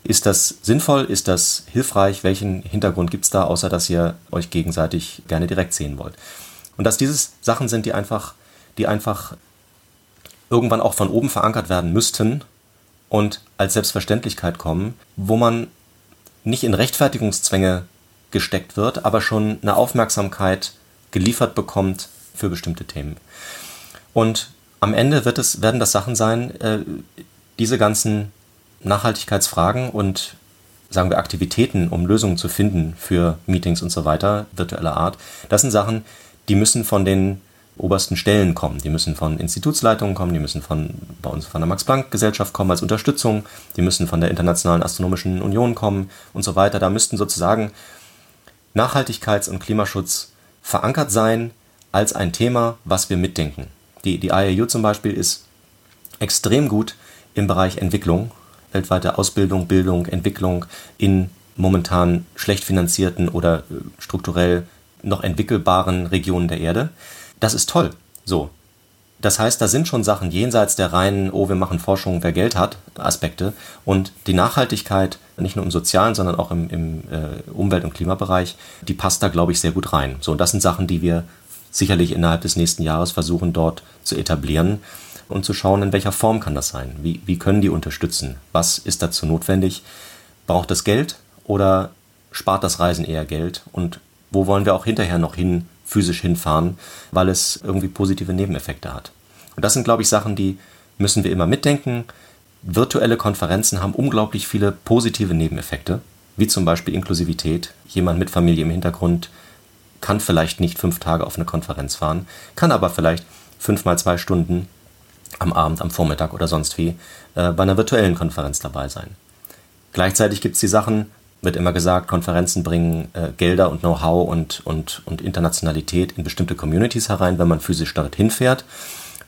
Ist das sinnvoll? Ist das hilfreich? Welchen Hintergrund gibt es da, außer dass ihr euch gegenseitig gerne direkt sehen wollt? Und dass dieses Sachen sind, die einfach, die einfach irgendwann auch von oben verankert werden müssten und als Selbstverständlichkeit kommen, wo man nicht in Rechtfertigungszwänge gesteckt wird, aber schon eine Aufmerksamkeit geliefert bekommt für bestimmte Themen. Und am Ende wird es, werden das Sachen sein, äh, diese ganzen Nachhaltigkeitsfragen und sagen wir Aktivitäten, um Lösungen zu finden für Meetings und so weiter, virtueller Art, das sind Sachen, die müssen von den obersten Stellen kommen. Die müssen von Institutsleitungen kommen, die müssen von bei uns von der Max-Planck-Gesellschaft kommen als Unterstützung, die müssen von der Internationalen Astronomischen Union kommen und so weiter. Da müssten sozusagen Nachhaltigkeits- und Klimaschutz verankert sein als ein Thema, was wir mitdenken. Die, die IAU zum Beispiel ist extrem gut im Bereich Entwicklung, weltweite Ausbildung, Bildung, Entwicklung in momentan schlecht finanzierten oder äh, strukturell noch entwickelbaren Regionen der Erde. Das ist toll. So. Das heißt, da sind schon Sachen jenseits der reinen, oh, wir machen Forschung, wer Geld hat, Aspekte. Und die Nachhaltigkeit, nicht nur im sozialen, sondern auch im, im äh, Umwelt- und Klimabereich, die passt da, glaube ich, sehr gut rein. So, und das sind Sachen, die wir sicherlich innerhalb des nächsten Jahres versuchen, dort zu etablieren und zu schauen, in welcher Form kann das sein? Wie, wie können die unterstützen? Was ist dazu notwendig? Braucht das Geld oder spart das Reisen eher Geld? Und wo wollen wir auch hinterher noch hin physisch hinfahren, weil es irgendwie positive Nebeneffekte hat. Und das sind, glaube ich, Sachen, die müssen wir immer mitdenken. Virtuelle Konferenzen haben unglaublich viele positive Nebeneffekte, wie zum Beispiel Inklusivität. Jemand mit Familie im Hintergrund kann vielleicht nicht fünf Tage auf eine Konferenz fahren, kann aber vielleicht fünf mal zwei Stunden am Abend, am Vormittag oder sonst wie äh, bei einer virtuellen Konferenz dabei sein. Gleichzeitig gibt es die Sachen, wird immer gesagt, Konferenzen bringen äh, Gelder und Know-how und, und, und Internationalität in bestimmte Communities herein, wenn man physisch dorthin fährt.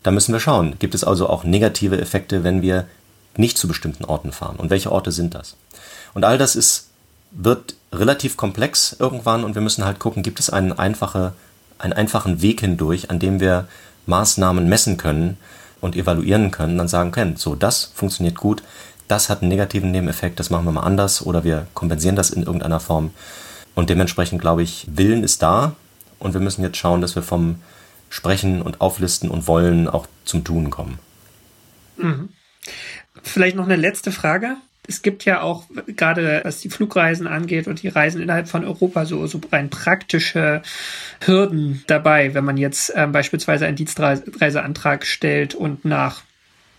Da müssen wir schauen. Gibt es also auch negative Effekte, wenn wir nicht zu bestimmten Orten fahren? Und welche Orte sind das? Und all das ist, wird relativ komplex irgendwann und wir müssen halt gucken, gibt es einen, einfache, einen einfachen Weg hindurch, an dem wir Maßnahmen messen können und evaluieren können, dann sagen können, so, das funktioniert gut, das hat einen negativen Nebeneffekt, das machen wir mal anders oder wir kompensieren das in irgendeiner Form. Und dementsprechend glaube ich, Willen ist da und wir müssen jetzt schauen, dass wir vom Sprechen und Auflisten und Wollen auch zum Tun kommen. Mhm. Vielleicht noch eine letzte Frage. Es gibt ja auch gerade was die Flugreisen angeht und die Reisen innerhalb von Europa so, so rein praktische Hürden dabei, wenn man jetzt ähm, beispielsweise einen Dienstreiseantrag stellt und nach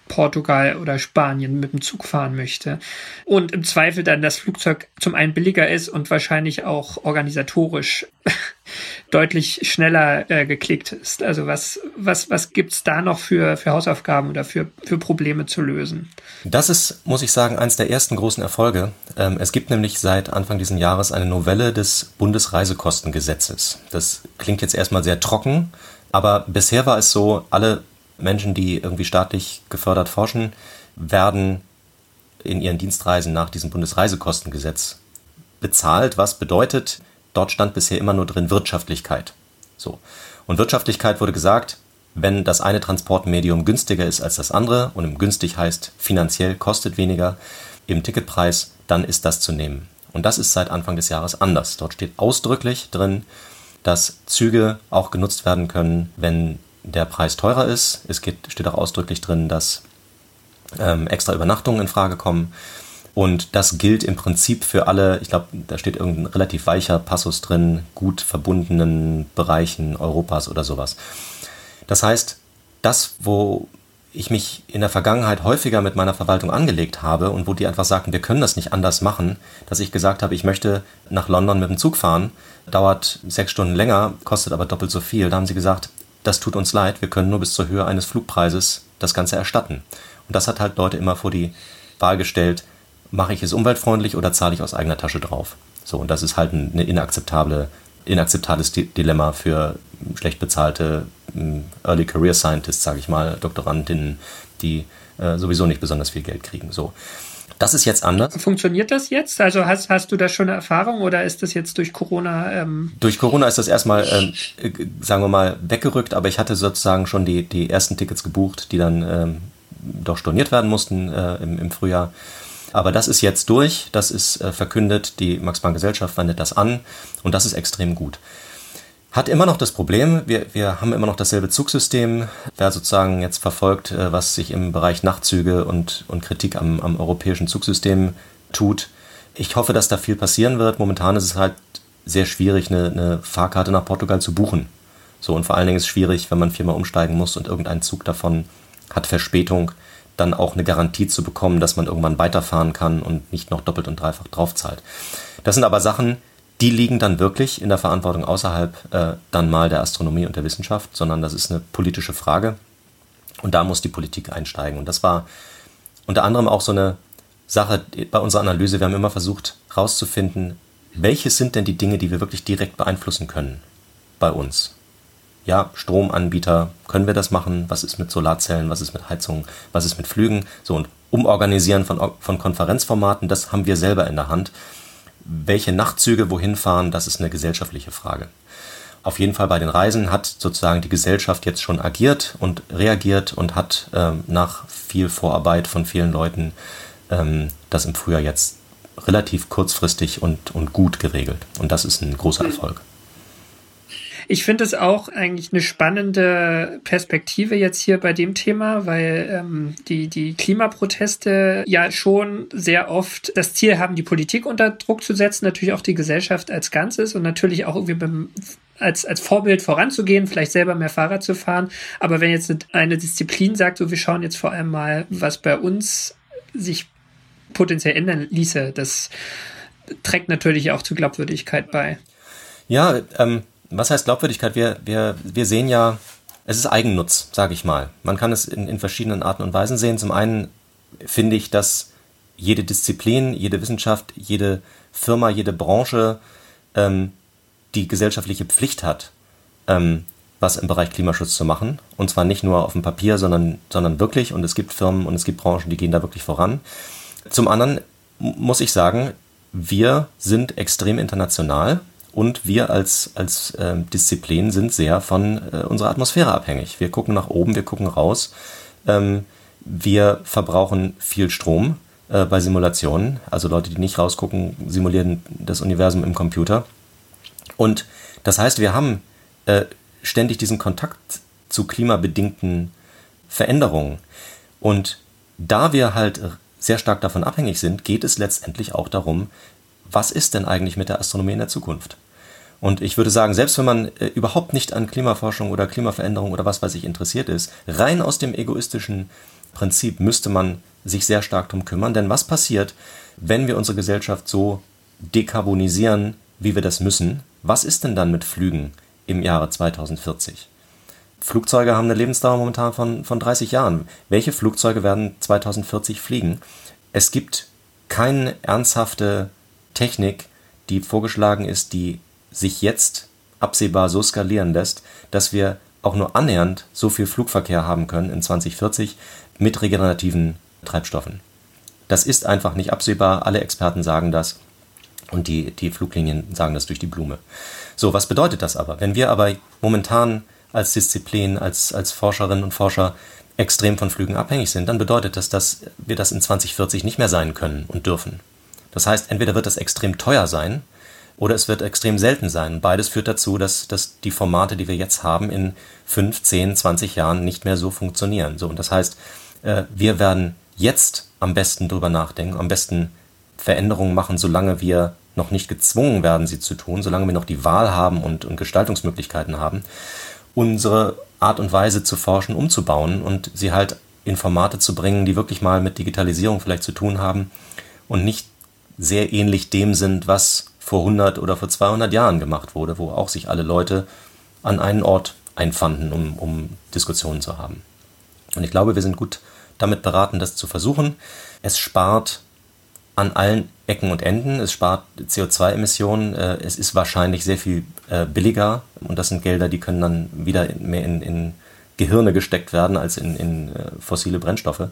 Portugal oder Spanien mit dem Zug fahren möchte. Und im Zweifel dann das Flugzeug zum einen billiger ist und wahrscheinlich auch organisatorisch deutlich schneller äh, geklickt ist. Also was, was, was gibt's da noch für, für Hausaufgaben oder für, für Probleme zu lösen? Das ist, muss ich sagen, eines der ersten großen Erfolge. Ähm, es gibt nämlich seit Anfang dieses Jahres eine Novelle des Bundesreisekostengesetzes. Das klingt jetzt erstmal sehr trocken, aber bisher war es so, alle Menschen, die irgendwie staatlich gefördert forschen, werden in ihren Dienstreisen nach diesem Bundesreisekostengesetz bezahlt, was bedeutet, dort stand bisher immer nur drin Wirtschaftlichkeit. So. Und Wirtschaftlichkeit wurde gesagt, wenn das eine Transportmedium günstiger ist als das andere und im günstig heißt finanziell kostet weniger im Ticketpreis, dann ist das zu nehmen. Und das ist seit Anfang des Jahres anders. Dort steht ausdrücklich drin, dass Züge auch genutzt werden können, wenn der Preis teurer ist. Es geht, steht auch ausdrücklich drin, dass ähm, extra Übernachtungen in Frage kommen. Und das gilt im Prinzip für alle, ich glaube, da steht irgendein relativ weicher Passus drin, gut verbundenen Bereichen Europas oder sowas. Das heißt, das, wo ich mich in der Vergangenheit häufiger mit meiner Verwaltung angelegt habe und wo die einfach sagten, wir können das nicht anders machen, dass ich gesagt habe, ich möchte nach London mit dem Zug fahren, dauert sechs Stunden länger, kostet aber doppelt so viel. Da haben sie gesagt, das tut uns leid, wir können nur bis zur Höhe eines Flugpreises das Ganze erstatten. Und das hat halt Leute immer vor die Wahl gestellt, mache ich es umweltfreundlich oder zahle ich aus eigener Tasche drauf? So, und das ist halt eine inakzeptable, inakzeptables Dilemma für schlecht bezahlte hm, Early Career Scientists, sage ich mal, Doktorandinnen, die äh, sowieso nicht besonders viel Geld kriegen. So. Das ist jetzt anders. Funktioniert das jetzt? Also hast, hast du da schon eine Erfahrung oder ist das jetzt durch Corona? Ähm durch Corona ist das erstmal, ähm, äh, sagen wir mal, weggerückt, aber ich hatte sozusagen schon die, die ersten Tickets gebucht, die dann ähm, doch storniert werden mussten äh, im, im Frühjahr. Aber das ist jetzt durch, das ist äh, verkündet, die Max-Planck-Gesellschaft wendet das an und das ist extrem gut. Hat immer noch das Problem, wir, wir haben immer noch dasselbe Zugsystem. Wer sozusagen jetzt verfolgt, äh, was sich im Bereich Nachtzüge und, und Kritik am, am europäischen Zugsystem tut, ich hoffe, dass da viel passieren wird. Momentan ist es halt sehr schwierig, eine, eine Fahrkarte nach Portugal zu buchen. So, und vor allen Dingen ist es schwierig, wenn man viermal umsteigen muss und irgendein Zug davon hat Verspätung, dann auch eine Garantie zu bekommen, dass man irgendwann weiterfahren kann und nicht noch doppelt und dreifach draufzahlt. Das sind aber Sachen, die liegen dann wirklich in der Verantwortung außerhalb äh, dann mal der Astronomie und der Wissenschaft, sondern das ist eine politische Frage. Und da muss die Politik einsteigen. Und das war unter anderem auch so eine Sache bei unserer Analyse. Wir haben immer versucht herauszufinden, welche sind denn die Dinge, die wir wirklich direkt beeinflussen können bei uns ja, Stromanbieter, können wir das machen? Was ist mit Solarzellen? Was ist mit Heizung? Was ist mit Flügen? So und Umorganisieren von, von Konferenzformaten, das haben wir selber in der Hand. Welche Nachtzüge wohin fahren, das ist eine gesellschaftliche Frage. Auf jeden Fall bei den Reisen hat sozusagen die Gesellschaft jetzt schon agiert und reagiert und hat ähm, nach viel Vorarbeit von vielen Leuten ähm, das im Frühjahr jetzt relativ kurzfristig und, und gut geregelt. Und das ist ein großer Erfolg. Ich finde es auch eigentlich eine spannende Perspektive jetzt hier bei dem Thema, weil ähm, die, die Klimaproteste ja schon sehr oft das Ziel haben, die Politik unter Druck zu setzen, natürlich auch die Gesellschaft als Ganzes und natürlich auch irgendwie beim als, als Vorbild voranzugehen, vielleicht selber mehr Fahrrad zu fahren. Aber wenn jetzt eine Disziplin sagt, so wir schauen jetzt vor allem mal, was bei uns sich potenziell ändern ließe, das trägt natürlich auch zu Glaubwürdigkeit bei. Ja, ähm, was heißt Glaubwürdigkeit? Wir, wir, wir sehen ja, es ist Eigennutz, sage ich mal. Man kann es in, in verschiedenen Arten und Weisen sehen. Zum einen finde ich, dass jede Disziplin, jede Wissenschaft, jede Firma, jede Branche ähm, die gesellschaftliche Pflicht hat, ähm, was im Bereich Klimaschutz zu machen. Und zwar nicht nur auf dem Papier, sondern, sondern wirklich. Und es gibt Firmen und es gibt Branchen, die gehen da wirklich voran. Zum anderen muss ich sagen, wir sind extrem international und wir als, als äh, Disziplin sind sehr von äh, unserer Atmosphäre abhängig. Wir gucken nach oben, wir gucken raus. Ähm, wir verbrauchen viel Strom äh, bei Simulationen. Also Leute, die nicht rausgucken, simulieren das Universum im Computer. Und das heißt, wir haben äh, ständig diesen Kontakt zu klimabedingten Veränderungen. Und da wir halt sehr stark davon abhängig sind, geht es letztendlich auch darum, was ist denn eigentlich mit der Astronomie in der Zukunft? Und ich würde sagen, selbst wenn man äh, überhaupt nicht an Klimaforschung oder Klimaveränderung oder was weiß ich interessiert ist, rein aus dem egoistischen Prinzip müsste man sich sehr stark darum kümmern. Denn was passiert, wenn wir unsere Gesellschaft so dekarbonisieren, wie wir das müssen? Was ist denn dann mit Flügen im Jahre 2040? Flugzeuge haben eine Lebensdauer momentan von, von 30 Jahren. Welche Flugzeuge werden 2040 fliegen? Es gibt keine ernsthafte Technik, die vorgeschlagen ist, die sich jetzt absehbar so skalieren lässt, dass wir auch nur annähernd so viel Flugverkehr haben können in 2040 mit regenerativen Treibstoffen. Das ist einfach nicht absehbar. Alle Experten sagen das. Und die, die Fluglinien sagen das durch die Blume. So, was bedeutet das aber? Wenn wir aber momentan als Disziplin, als, als Forscherinnen und Forscher extrem von Flügen abhängig sind, dann bedeutet das, dass wir das in 2040 nicht mehr sein können und dürfen. Das heißt, entweder wird das extrem teuer sein oder es wird extrem selten sein. Beides führt dazu, dass, dass die Formate, die wir jetzt haben, in 5, 10, 20 Jahren nicht mehr so funktionieren. So, und das heißt, äh, wir werden jetzt am besten drüber nachdenken, am besten Veränderungen machen, solange wir noch nicht gezwungen werden, sie zu tun, solange wir noch die Wahl haben und, und Gestaltungsmöglichkeiten haben, unsere Art und Weise zu forschen, umzubauen und sie halt in Formate zu bringen, die wirklich mal mit Digitalisierung vielleicht zu tun haben und nicht sehr ähnlich dem sind, was vor 100 oder vor 200 Jahren gemacht wurde, wo auch sich alle Leute an einen Ort einfanden, um, um Diskussionen zu haben. Und ich glaube, wir sind gut damit beraten, das zu versuchen. Es spart an allen Ecken und Enden. Es spart CO2-Emissionen. Äh, es ist wahrscheinlich sehr viel äh, billiger. Und das sind Gelder, die können dann wieder mehr in, in Gehirne gesteckt werden als in, in äh, fossile Brennstoffe.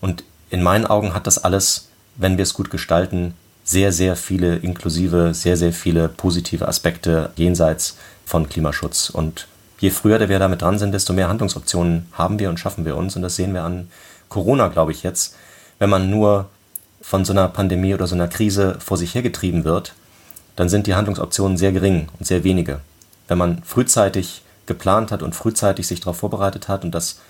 Und in meinen Augen hat das alles, wenn wir es gut gestalten, sehr, sehr viele inklusive, sehr, sehr viele positive Aspekte jenseits von Klimaschutz. Und je früher wir damit dran sind, desto mehr Handlungsoptionen haben wir und schaffen wir uns. Und das sehen wir an Corona, glaube ich, jetzt. Wenn man nur von so einer Pandemie oder so einer Krise vor sich hergetrieben wird, dann sind die Handlungsoptionen sehr gering und sehr wenige. Wenn man frühzeitig geplant hat und frühzeitig sich darauf vorbereitet hat, und das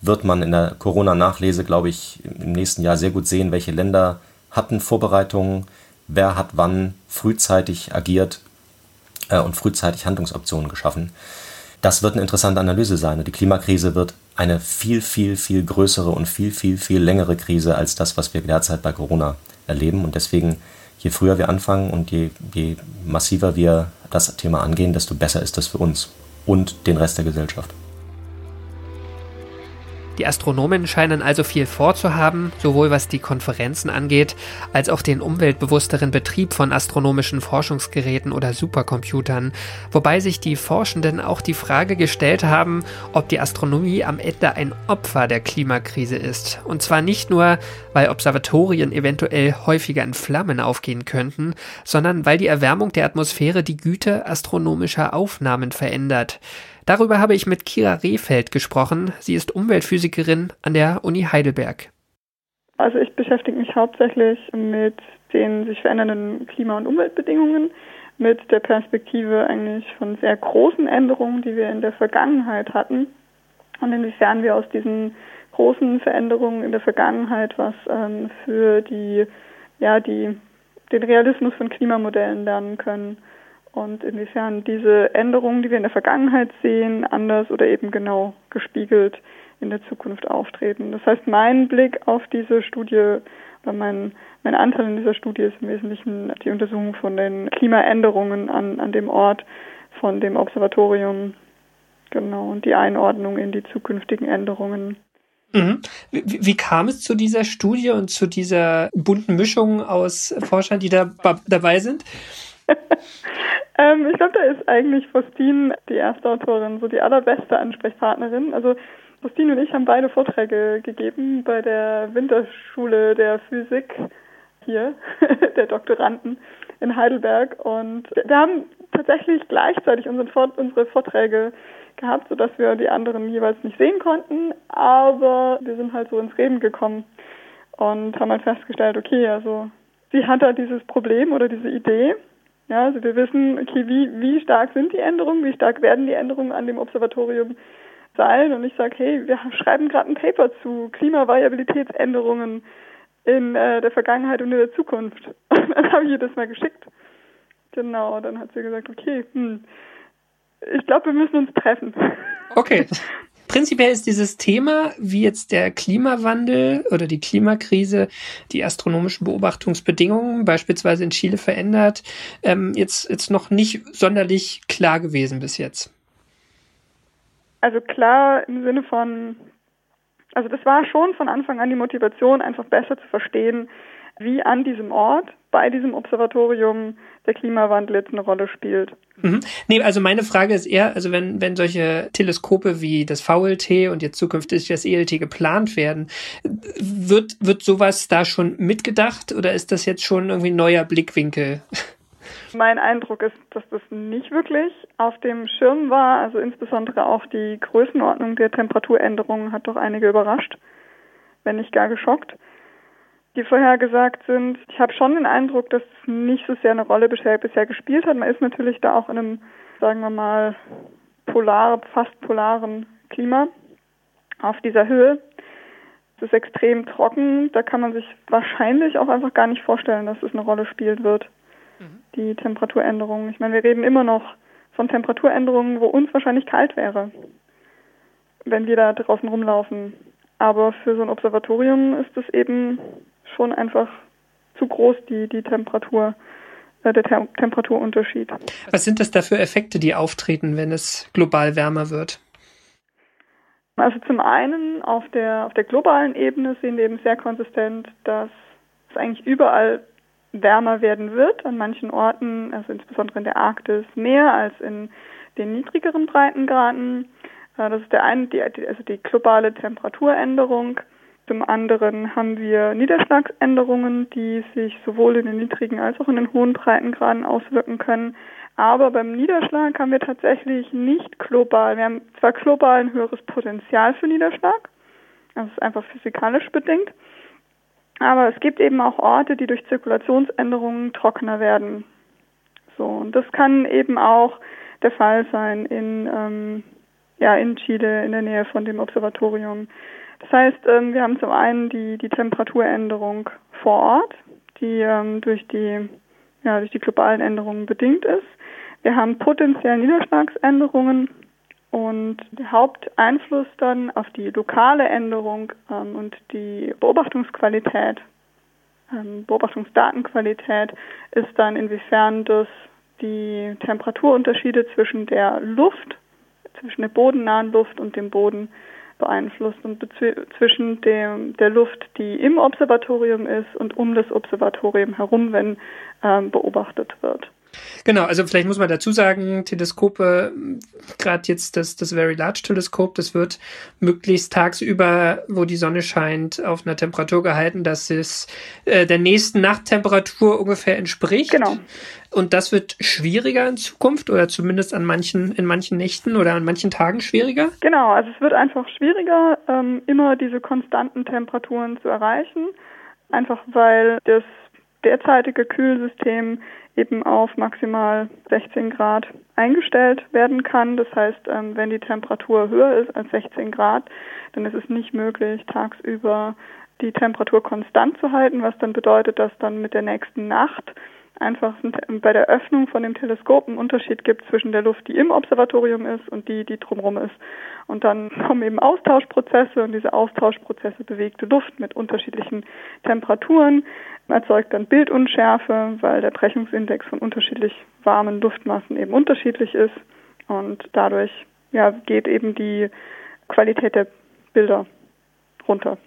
wird man in der Corona-Nachlese, glaube ich, im nächsten Jahr sehr gut sehen, welche Länder hatten Vorbereitungen, wer hat wann frühzeitig agiert äh, und frühzeitig Handlungsoptionen geschaffen. Das wird eine interessante Analyse sein. Die Klimakrise wird eine viel, viel, viel größere und viel, viel, viel längere Krise als das, was wir derzeit bei Corona erleben. Und deswegen, je früher wir anfangen und je, je massiver wir das Thema angehen, desto besser ist das für uns und den Rest der Gesellschaft. Die Astronomen scheinen also viel vorzuhaben, sowohl was die Konferenzen angeht, als auch den umweltbewussteren Betrieb von astronomischen Forschungsgeräten oder Supercomputern, wobei sich die Forschenden auch die Frage gestellt haben, ob die Astronomie am Ende ein Opfer der Klimakrise ist. Und zwar nicht nur, weil Observatorien eventuell häufiger in Flammen aufgehen könnten, sondern weil die Erwärmung der Atmosphäre die Güte astronomischer Aufnahmen verändert. Darüber habe ich mit Kira Rehfeld gesprochen. Sie ist Umweltphysikerin an der Uni Heidelberg. Also ich beschäftige mich hauptsächlich mit den sich verändernden Klima- und Umweltbedingungen, mit der Perspektive eigentlich von sehr großen Änderungen, die wir in der Vergangenheit hatten und inwiefern wir aus diesen großen Veränderungen in der Vergangenheit was ähm, für die, ja, die, den Realismus von Klimamodellen lernen können und inwiefern diese Änderungen, die wir in der Vergangenheit sehen, anders oder eben genau gespiegelt in der Zukunft auftreten. Das heißt, mein Blick auf diese Studie oder mein, mein Anteil in dieser Studie ist im Wesentlichen die Untersuchung von den Klimaänderungen an, an dem Ort von dem Observatorium, genau, und die Einordnung in die zukünftigen Änderungen. Mhm. Wie, wie, kam es zu dieser Studie und zu dieser bunten Mischung aus Forschern, die da dabei sind? ähm, ich glaube, da ist eigentlich Faustine, die erste Autorin, so die allerbeste Ansprechpartnerin. Also Faustine und ich haben beide Vorträge gegeben bei der Winterschule der Physik hier, der Doktoranden in Heidelberg. Und wir haben tatsächlich gleichzeitig unsere Vorträge gehabt, sodass wir die anderen jeweils nicht sehen konnten. Aber wir sind halt so ins Reden gekommen und haben halt festgestellt, okay, also sie hat da dieses Problem oder diese Idee ja, also wir wissen, okay, wie, wie stark sind die Änderungen, wie stark werden die Änderungen an dem Observatorium sein. Und ich sage, hey, wir schreiben gerade ein Paper zu Klimavariabilitätsänderungen in äh, der Vergangenheit und in der Zukunft. Und dann habe ich ihr das mal geschickt. Genau, dann hat sie gesagt, okay, hm, ich glaube, wir müssen uns treffen. Okay. Prinzipiell ist dieses Thema, wie jetzt der Klimawandel oder die Klimakrise die astronomischen Beobachtungsbedingungen beispielsweise in Chile verändert, ähm, jetzt, jetzt noch nicht sonderlich klar gewesen bis jetzt. Also klar im Sinne von, also das war schon von Anfang an die Motivation, einfach besser zu verstehen, wie an diesem Ort, bei diesem Observatorium, der Klimawandel jetzt eine Rolle spielt. Mhm. Nee, also meine Frage ist eher, also wenn, wenn solche Teleskope wie das VLT und jetzt zukünftig das ELT geplant werden, wird, wird sowas da schon mitgedacht oder ist das jetzt schon irgendwie ein neuer Blickwinkel? Mein Eindruck ist, dass das nicht wirklich auf dem Schirm war. Also insbesondere auch die Größenordnung der Temperaturänderungen hat doch einige überrascht, wenn nicht gar geschockt die vorhergesagt sind. Ich habe schon den Eindruck, dass es nicht so sehr eine Rolle bisher, bisher gespielt hat. Man ist natürlich da auch in einem, sagen wir mal, polar, fast polaren Klima auf dieser Höhe. Es ist extrem trocken. Da kann man sich wahrscheinlich auch einfach gar nicht vorstellen, dass es eine Rolle spielen wird. Mhm. Die Temperaturänderungen. Ich meine, wir reden immer noch von Temperaturänderungen, wo uns wahrscheinlich kalt wäre, wenn wir da draußen rumlaufen. Aber für so ein Observatorium ist es eben schon einfach zu groß, die, die Temperatur, äh, der Tem Temperaturunterschied. Was sind das da für Effekte, die auftreten, wenn es global wärmer wird? Also zum einen auf der, auf der globalen Ebene sehen wir eben sehr konsistent, dass es eigentlich überall wärmer werden wird, an manchen Orten, also insbesondere in der Arktis, mehr als in den niedrigeren Breitengraden. Äh, das ist der eine, die, also die globale Temperaturänderung. Zum anderen haben wir Niederschlagsänderungen, die sich sowohl in den niedrigen als auch in den hohen Breitengraden auswirken können. Aber beim Niederschlag haben wir tatsächlich nicht global. Wir haben zwar global ein höheres Potenzial für Niederschlag, das ist einfach physikalisch bedingt, aber es gibt eben auch Orte, die durch Zirkulationsänderungen trockener werden. So, und das kann eben auch der Fall sein in, ähm, ja, in Chile, in der Nähe von dem Observatorium. Das heißt, ähm, wir haben zum einen die, die Temperaturänderung vor Ort, die ähm, durch die ja, durch die globalen Änderungen bedingt ist. Wir haben potenziell Niederschlagsänderungen und der Haupteinfluss dann auf die lokale Änderung ähm, und die Beobachtungsqualität, ähm, Beobachtungsdatenqualität ist dann inwiefern das die Temperaturunterschiede zwischen der Luft, zwischen der bodennahen Luft und dem Boden beeinflusst und zwischen dem, der Luft, die im Observatorium ist und um das Observatorium herum, wenn ähm, beobachtet wird. Genau, also vielleicht muss man dazu sagen, Teleskope, gerade jetzt das, das Very Large Teleskop, das wird möglichst tagsüber, wo die Sonne scheint, auf einer Temperatur gehalten, dass es äh, der nächsten Nachttemperatur ungefähr entspricht. Genau. Und das wird schwieriger in Zukunft oder zumindest an manchen, in manchen Nächten oder an manchen Tagen schwieriger? Genau, also es wird einfach schwieriger, ähm, immer diese konstanten Temperaturen zu erreichen. Einfach weil das derzeitige Kühlsystem eben auf maximal 16 Grad eingestellt werden kann. Das heißt, ähm, wenn die Temperatur höher ist als 16 Grad, dann ist es nicht möglich, tagsüber die Temperatur konstant zu halten, was dann bedeutet, dass dann mit der nächsten Nacht einfach bei der Öffnung von dem Teleskop einen Unterschied gibt zwischen der Luft, die im Observatorium ist und die, die drumherum ist. Und dann kommen eben Austauschprozesse und diese Austauschprozesse bewegte Luft mit unterschiedlichen Temperaturen erzeugt dann Bildunschärfe, weil der Brechungsindex von unterschiedlich warmen Luftmassen eben unterschiedlich ist und dadurch ja, geht eben die Qualität der Bilder runter.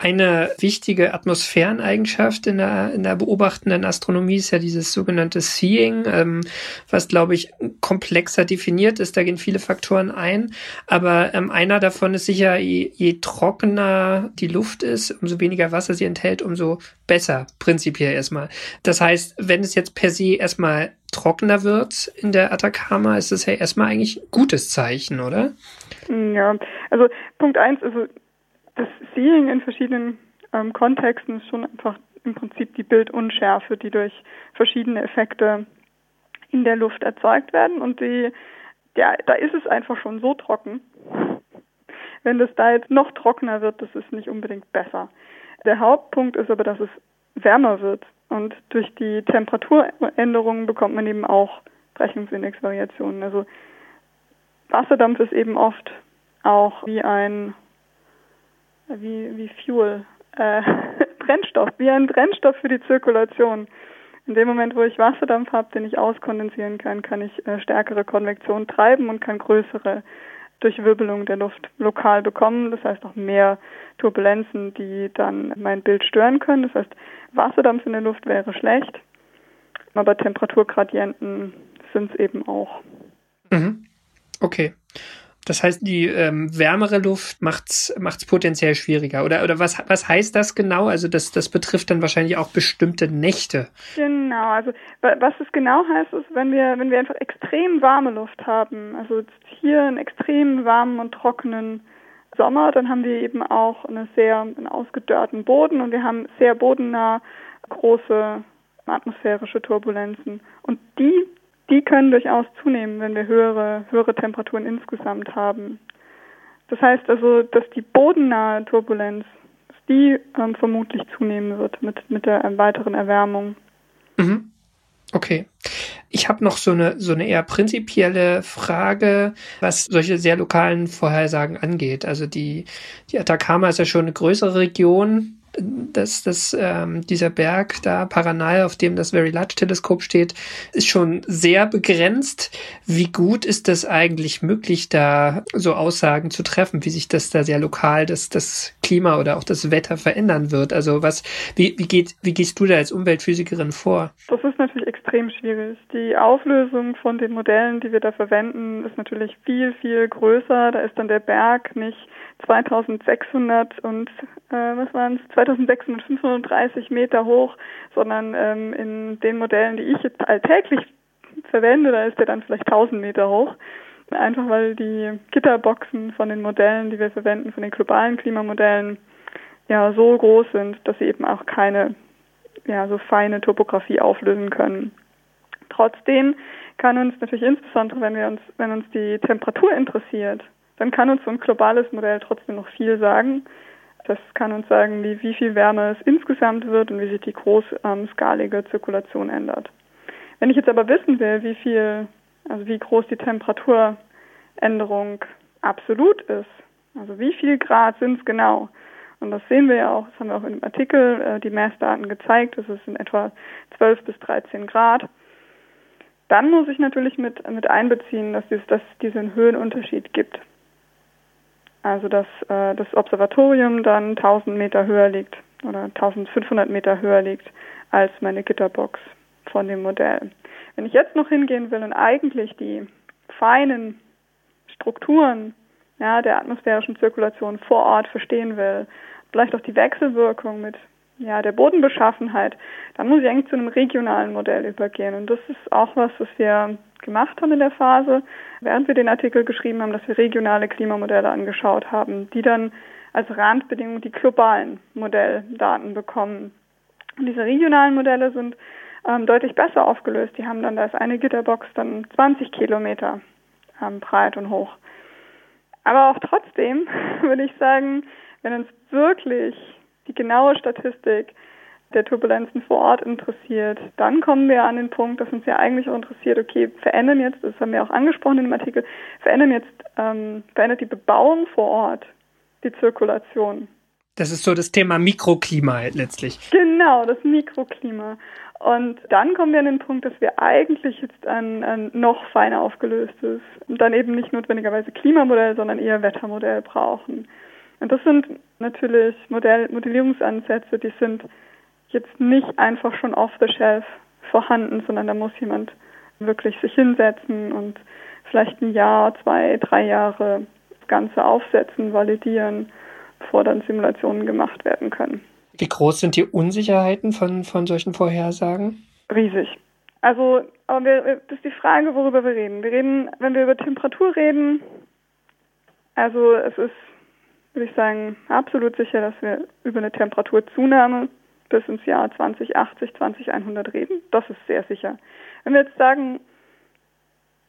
Eine wichtige Atmosphäreneigenschaft in der, in der beobachtenden Astronomie ist ja dieses sogenannte Seeing, ähm, was, glaube ich, komplexer definiert ist. Da gehen viele Faktoren ein. Aber ähm, einer davon ist sicher, je, je trockener die Luft ist, umso weniger Wasser sie enthält, umso besser, prinzipiell erstmal. Das heißt, wenn es jetzt per se erstmal trockener wird in der Atacama, ist das ja erstmal eigentlich ein gutes Zeichen, oder? Ja, also Punkt eins, also das Seeing in verschiedenen ähm, Kontexten ist schon einfach im Prinzip die Bildunschärfe, die durch verschiedene Effekte in der Luft erzeugt werden. Und die, ja, da ist es einfach schon so trocken. Wenn das da jetzt noch trockener wird, das ist nicht unbedingt besser. Der Hauptpunkt ist aber, dass es wärmer wird. Und durch die Temperaturänderungen bekommt man eben auch Brechungsindexvariationen. Also Wasserdampf ist eben oft auch wie ein, wie, wie Fuel, äh, Brennstoff, wie ein Brennstoff für die Zirkulation. In dem Moment, wo ich Wasserdampf habe, den ich auskondensieren kann, kann ich äh, stärkere Konvektion treiben und kann größere Durchwirbelung der Luft lokal bekommen. Das heißt auch mehr Turbulenzen, die dann mein Bild stören können. Das heißt, Wasserdampf in der Luft wäre schlecht, aber Temperaturgradienten sind es eben auch. Mhm. Okay. Das heißt, die ähm, wärmere Luft macht's macht's potenziell schwieriger. Oder oder was was heißt das genau? Also das das betrifft dann wahrscheinlich auch bestimmte Nächte. Genau. Also was es genau heißt, ist, wenn wir wenn wir einfach extrem warme Luft haben, also hier einen extrem warmen und trockenen Sommer, dann haben wir eben auch eine sehr einen ausgedörrten Boden und wir haben sehr bodennah große atmosphärische Turbulenzen. Und die die können durchaus zunehmen, wenn wir höhere, höhere Temperaturen insgesamt haben. Das heißt also, dass die bodennahe Turbulenz, dass die ähm, vermutlich zunehmen wird mit, mit der weiteren Erwärmung. Mhm. Okay. Ich habe noch so eine, so eine eher prinzipielle Frage, was solche sehr lokalen Vorhersagen angeht. Also die, die Atacama ist ja schon eine größere Region dass das, ähm, dieser Berg da, Paranal, auf dem das Very Large Teleskop steht, ist schon sehr begrenzt. Wie gut ist das eigentlich möglich, da so Aussagen zu treffen, wie sich das da sehr lokal das, das Klima oder auch das Wetter verändern wird? Also was, wie, wie geht, wie gehst du da als Umweltphysikerin vor? Das ist natürlich extrem schwierig. Die Auflösung von den Modellen, die wir da verwenden, ist natürlich viel, viel größer. Da ist dann der Berg nicht 2600 und äh, was waren es 2635 Meter hoch, sondern ähm, in den Modellen, die ich jetzt alltäglich verwende, da ist der dann vielleicht 1000 Meter hoch. Einfach weil die Gitterboxen von den Modellen, die wir verwenden, von den globalen Klimamodellen, ja so groß sind, dass sie eben auch keine ja so feine Topografie auflösen können. Trotzdem kann uns natürlich insbesondere, wenn wir uns, wenn uns die Temperatur interessiert, dann kann uns so ein globales Modell trotzdem noch viel sagen. Das kann uns sagen, wie, wie viel Wärme es insgesamt wird und wie sich die großskalige Zirkulation ändert. Wenn ich jetzt aber wissen will, wie viel, also wie groß die Temperaturänderung absolut ist, also wie viel Grad sind es genau, und das sehen wir ja auch, das haben wir auch im Artikel äh, die Messdaten gezeigt, das ist in etwa 12 bis 13 Grad. Dann muss ich natürlich mit, mit einbeziehen, dass es dass diesen Höhenunterschied gibt. Also dass äh, das Observatorium dann 1000 Meter höher liegt oder 1500 Meter höher liegt als meine Gitterbox von dem Modell. Wenn ich jetzt noch hingehen will und eigentlich die feinen Strukturen ja, der atmosphärischen Zirkulation vor Ort verstehen will, vielleicht auch die Wechselwirkung mit ja, der Bodenbeschaffenheit, dann muss ich eigentlich zu einem regionalen Modell übergehen. Und das ist auch was, was wir gemacht haben in der Phase, während wir den Artikel geschrieben haben, dass wir regionale Klimamodelle angeschaut haben, die dann als Randbedingung die globalen Modelldaten bekommen. Und diese regionalen Modelle sind ähm, deutlich besser aufgelöst. Die haben dann, da ist eine Gitterbox dann 20 Kilometer ähm, breit und hoch. Aber auch trotzdem würde ich sagen, wenn uns wirklich die genaue Statistik der Turbulenzen vor Ort interessiert, dann kommen wir an den Punkt, dass uns ja eigentlich auch interessiert, okay, verändern jetzt, das haben wir auch angesprochen in dem Artikel, verändern jetzt, ähm, verändert die Bebauung vor Ort die Zirkulation. Das ist so das Thema Mikroklima letztlich. Genau, das Mikroklima. Und dann kommen wir an den Punkt, dass wir eigentlich jetzt ein, ein noch feiner aufgelöstes und dann eben nicht notwendigerweise Klimamodell, sondern eher Wettermodell brauchen. Und das sind natürlich Modell, Modellierungsansätze, die sind jetzt nicht einfach schon off the shelf vorhanden, sondern da muss jemand wirklich sich hinsetzen und vielleicht ein Jahr, zwei, drei Jahre das Ganze aufsetzen, validieren, bevor dann Simulationen gemacht werden können. Wie groß sind die Unsicherheiten von, von solchen Vorhersagen? Riesig. Also, aber wir, das ist die Frage, worüber wir reden. Wir reden, wenn wir über Temperatur reden, also es ist, würde ich sagen, absolut sicher, dass wir über eine Temperaturzunahme bis ins Jahr 2080, 2100 reden. Das ist sehr sicher. Wenn wir jetzt sagen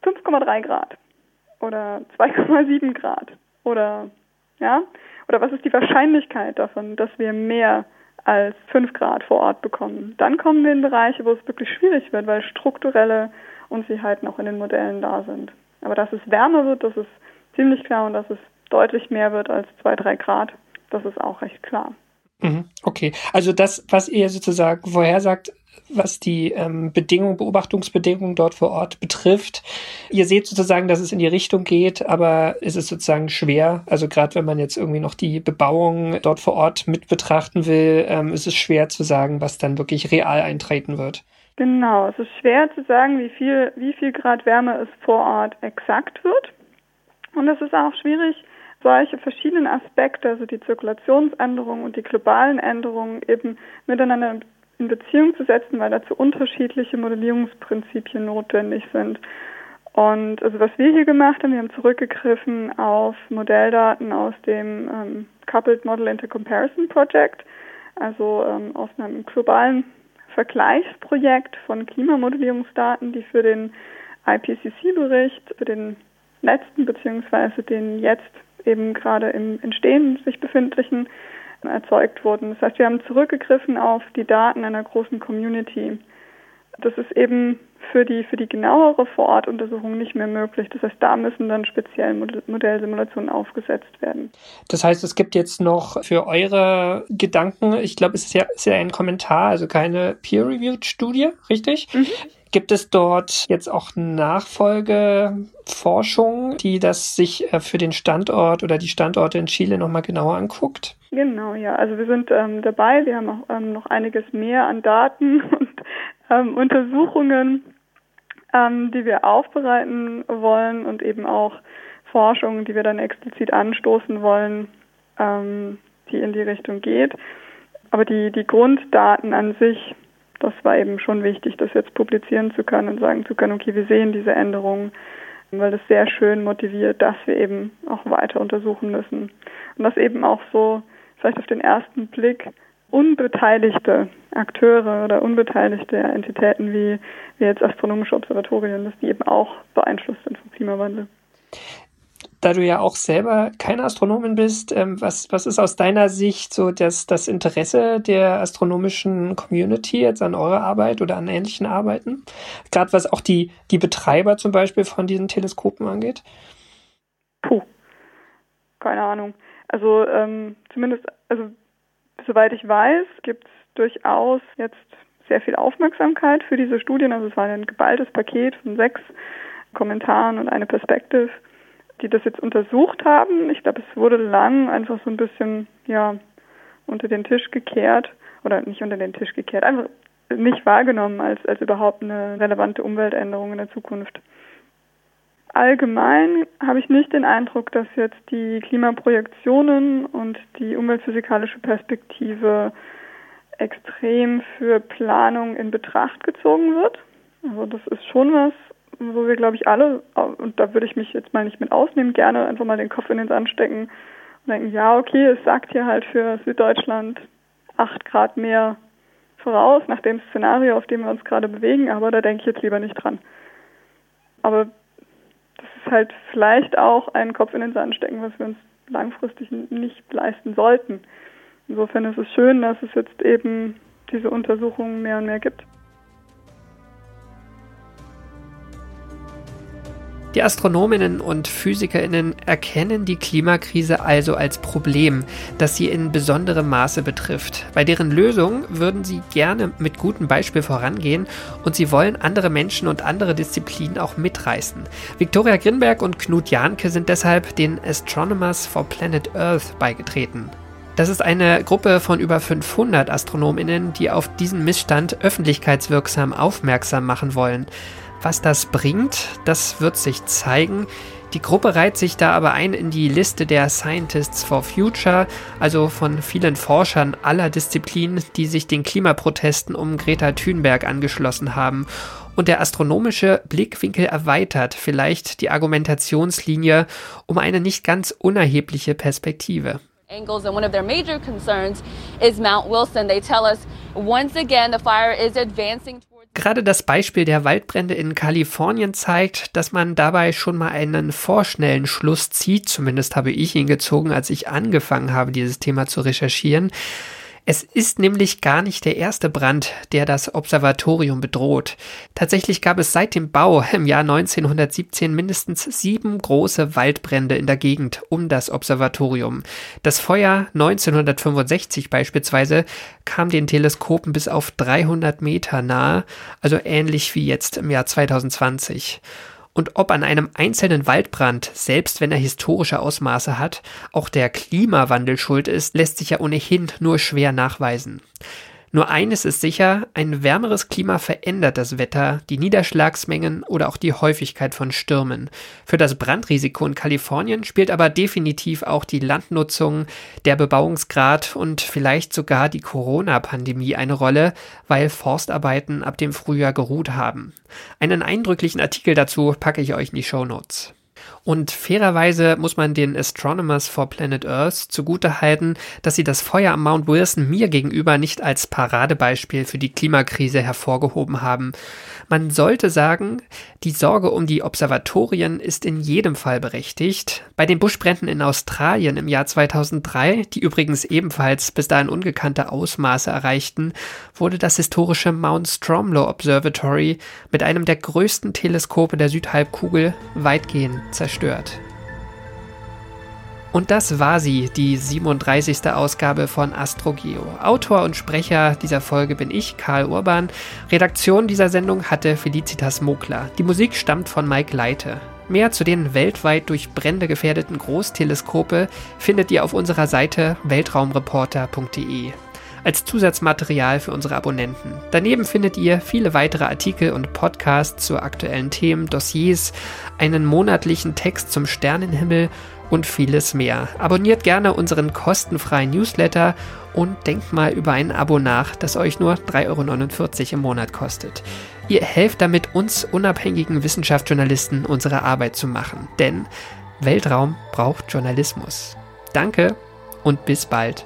5,3 Grad oder 2,7 Grad oder ja, oder was ist die Wahrscheinlichkeit davon, dass wir mehr als 5 Grad vor Ort bekommen? Dann kommen wir in Bereiche, wo es wirklich schwierig wird, weil strukturelle Unsicherheiten auch in den Modellen da sind. Aber dass es wärmer wird, das ist ziemlich klar und dass es deutlich mehr wird als zwei, drei Grad. Das ist auch recht klar. Mhm, okay, also das, was ihr sozusagen vorhersagt, was die ähm, Bedingungen, Beobachtungsbedingungen dort vor Ort betrifft. Ihr seht sozusagen, dass es in die Richtung geht, aber es ist sozusagen schwer. Also gerade wenn man jetzt irgendwie noch die Bebauung dort vor Ort mit betrachten will, ähm, ist es schwer zu sagen, was dann wirklich real eintreten wird. Genau, es ist schwer zu sagen, wie viel, wie viel Grad Wärme es vor Ort exakt wird. Und es ist auch schwierig, solche verschiedenen Aspekte, also die Zirkulationsänderungen und die globalen Änderungen eben miteinander in Beziehung zu setzen, weil dazu unterschiedliche Modellierungsprinzipien notwendig sind. Und also was wir hier gemacht haben, wir haben zurückgegriffen auf Modelldaten aus dem ähm, Coupled Model Intercomparison Project, also ähm, aus einem globalen Vergleichsprojekt von Klimamodellierungsdaten, die für den IPCC-Bericht, für den letzten beziehungsweise den jetzt eben gerade im Entstehen sich befindlichen erzeugt wurden. Das heißt, wir haben zurückgegriffen auf die Daten einer großen Community. Das ist eben für die, für die genauere Vorortuntersuchung nicht mehr möglich. Das heißt, da müssen dann speziell Modellsimulationen aufgesetzt werden. Das heißt, es gibt jetzt noch für eure Gedanken, ich glaube, es ist ja, ist ja ein Kommentar, also keine peer-reviewed Studie, richtig? Mhm. Gibt es dort jetzt auch Nachfolgeforschung, die das sich äh, für den Standort oder die Standorte in Chile nochmal genauer anguckt? Genau, ja. Also wir sind ähm, dabei. Wir haben auch ähm, noch einiges mehr an Daten und ähm, Untersuchungen, ähm, die wir aufbereiten wollen und eben auch Forschung, die wir dann explizit anstoßen wollen, ähm, die in die Richtung geht. Aber die, die Grunddaten an sich das war eben schon wichtig, das jetzt publizieren zu können und sagen zu können, okay, wir sehen diese Änderungen, weil das sehr schön motiviert, dass wir eben auch weiter untersuchen müssen. Und dass eben auch so vielleicht auf den ersten Blick unbeteiligte Akteure oder unbeteiligte Entitäten wie, wie jetzt astronomische Observatorien, dass die eben auch beeinflusst sind vom Klimawandel da du ja auch selber keine Astronomin bist, ähm, was, was ist aus deiner Sicht so das, das Interesse der astronomischen Community jetzt an eurer Arbeit oder an ähnlichen Arbeiten? Gerade was auch die, die Betreiber zum Beispiel von diesen Teleskopen angeht? Puh, keine Ahnung. Also ähm, zumindest, also soweit ich weiß, gibt es durchaus jetzt sehr viel Aufmerksamkeit für diese Studien. Also es war ein geballtes Paket von sechs Kommentaren und eine Perspektive die das jetzt untersucht haben. Ich glaube, es wurde lang einfach so ein bisschen, ja, unter den Tisch gekehrt oder nicht unter den Tisch gekehrt, einfach nicht wahrgenommen als, als überhaupt eine relevante Umweltänderung in der Zukunft. Allgemein habe ich nicht den Eindruck, dass jetzt die Klimaprojektionen und die umweltphysikalische Perspektive extrem für Planung in Betracht gezogen wird. Also das ist schon was, wo wir, glaube ich, alle, und da würde ich mich jetzt mal nicht mit ausnehmen, gerne einfach mal den Kopf in den Sand stecken und denken, ja, okay, es sagt hier halt für Süddeutschland acht Grad mehr voraus nach dem Szenario, auf dem wir uns gerade bewegen, aber da denke ich jetzt lieber nicht dran. Aber das ist halt vielleicht auch ein Kopf in den Sand stecken, was wir uns langfristig nicht leisten sollten. Insofern ist es schön, dass es jetzt eben diese Untersuchungen mehr und mehr gibt. Die Astronominnen und Physikerinnen erkennen die Klimakrise also als Problem, das sie in besonderem Maße betrifft. Bei deren Lösung würden sie gerne mit gutem Beispiel vorangehen und sie wollen andere Menschen und andere Disziplinen auch mitreißen. Viktoria Grinberg und Knut Jahnke sind deshalb den Astronomers for Planet Earth beigetreten. Das ist eine Gruppe von über 500 Astronominnen, die auf diesen Missstand öffentlichkeitswirksam aufmerksam machen wollen. Was das bringt, das wird sich zeigen. Die Gruppe reiht sich da aber ein in die Liste der Scientists for Future, also von vielen Forschern aller Disziplinen, die sich den Klimaprotesten um Greta Thunberg angeschlossen haben. Und der astronomische Blickwinkel erweitert vielleicht die Argumentationslinie um eine nicht ganz unerhebliche Perspektive. Angles and one of their major concerns is Mount Wilson. They tell us once again the fire is advancing Gerade das Beispiel der Waldbrände in Kalifornien zeigt, dass man dabei schon mal einen vorschnellen Schluss zieht. Zumindest habe ich ihn gezogen, als ich angefangen habe, dieses Thema zu recherchieren. Es ist nämlich gar nicht der erste Brand, der das Observatorium bedroht. Tatsächlich gab es seit dem Bau im Jahr 1917 mindestens sieben große Waldbrände in der Gegend um das Observatorium. Das Feuer 1965 beispielsweise kam den Teleskopen bis auf 300 Meter nahe, also ähnlich wie jetzt im Jahr 2020 und ob an einem einzelnen Waldbrand, selbst wenn er historische Ausmaße hat, auch der Klimawandel schuld ist, lässt sich ja ohnehin nur schwer nachweisen. Nur eines ist sicher, ein wärmeres Klima verändert das Wetter, die Niederschlagsmengen oder auch die Häufigkeit von Stürmen. Für das Brandrisiko in Kalifornien spielt aber definitiv auch die Landnutzung, der Bebauungsgrad und vielleicht sogar die Corona-Pandemie eine Rolle, weil Forstarbeiten ab dem Frühjahr geruht haben. Einen eindrücklichen Artikel dazu packe ich euch in die Show Notes. Und fairerweise muss man den Astronomers for Planet Earth zugutehalten, dass sie das Feuer am Mount Wilson mir gegenüber nicht als Paradebeispiel für die Klimakrise hervorgehoben haben. Man sollte sagen, die Sorge um die Observatorien ist in jedem Fall berechtigt. Bei den Buschbränden in Australien im Jahr 2003, die übrigens ebenfalls bis dahin ungekannte Ausmaße erreichten, wurde das historische Mount Stromlo Observatory mit einem der größten Teleskope der Südhalbkugel weitgehend zerstört. Und das war sie, die 37. Ausgabe von AstroGeo. Autor und Sprecher dieser Folge bin ich, Karl Urban. Redaktion dieser Sendung hatte Felicitas Mokler. Die Musik stammt von Mike Leite. Mehr zu den weltweit durch Brände gefährdeten Großteleskope findet ihr auf unserer Seite weltraumreporter.de als Zusatzmaterial für unsere Abonnenten. Daneben findet ihr viele weitere Artikel und Podcasts zu aktuellen Themen, Dossiers, einen monatlichen Text zum Sternenhimmel und vieles mehr. Abonniert gerne unseren kostenfreien Newsletter und denkt mal über ein Abo nach, das euch nur 3,49 Euro im Monat kostet. Ihr helft damit uns unabhängigen Wissenschaftsjournalisten unsere Arbeit zu machen, denn Weltraum braucht Journalismus. Danke und bis bald.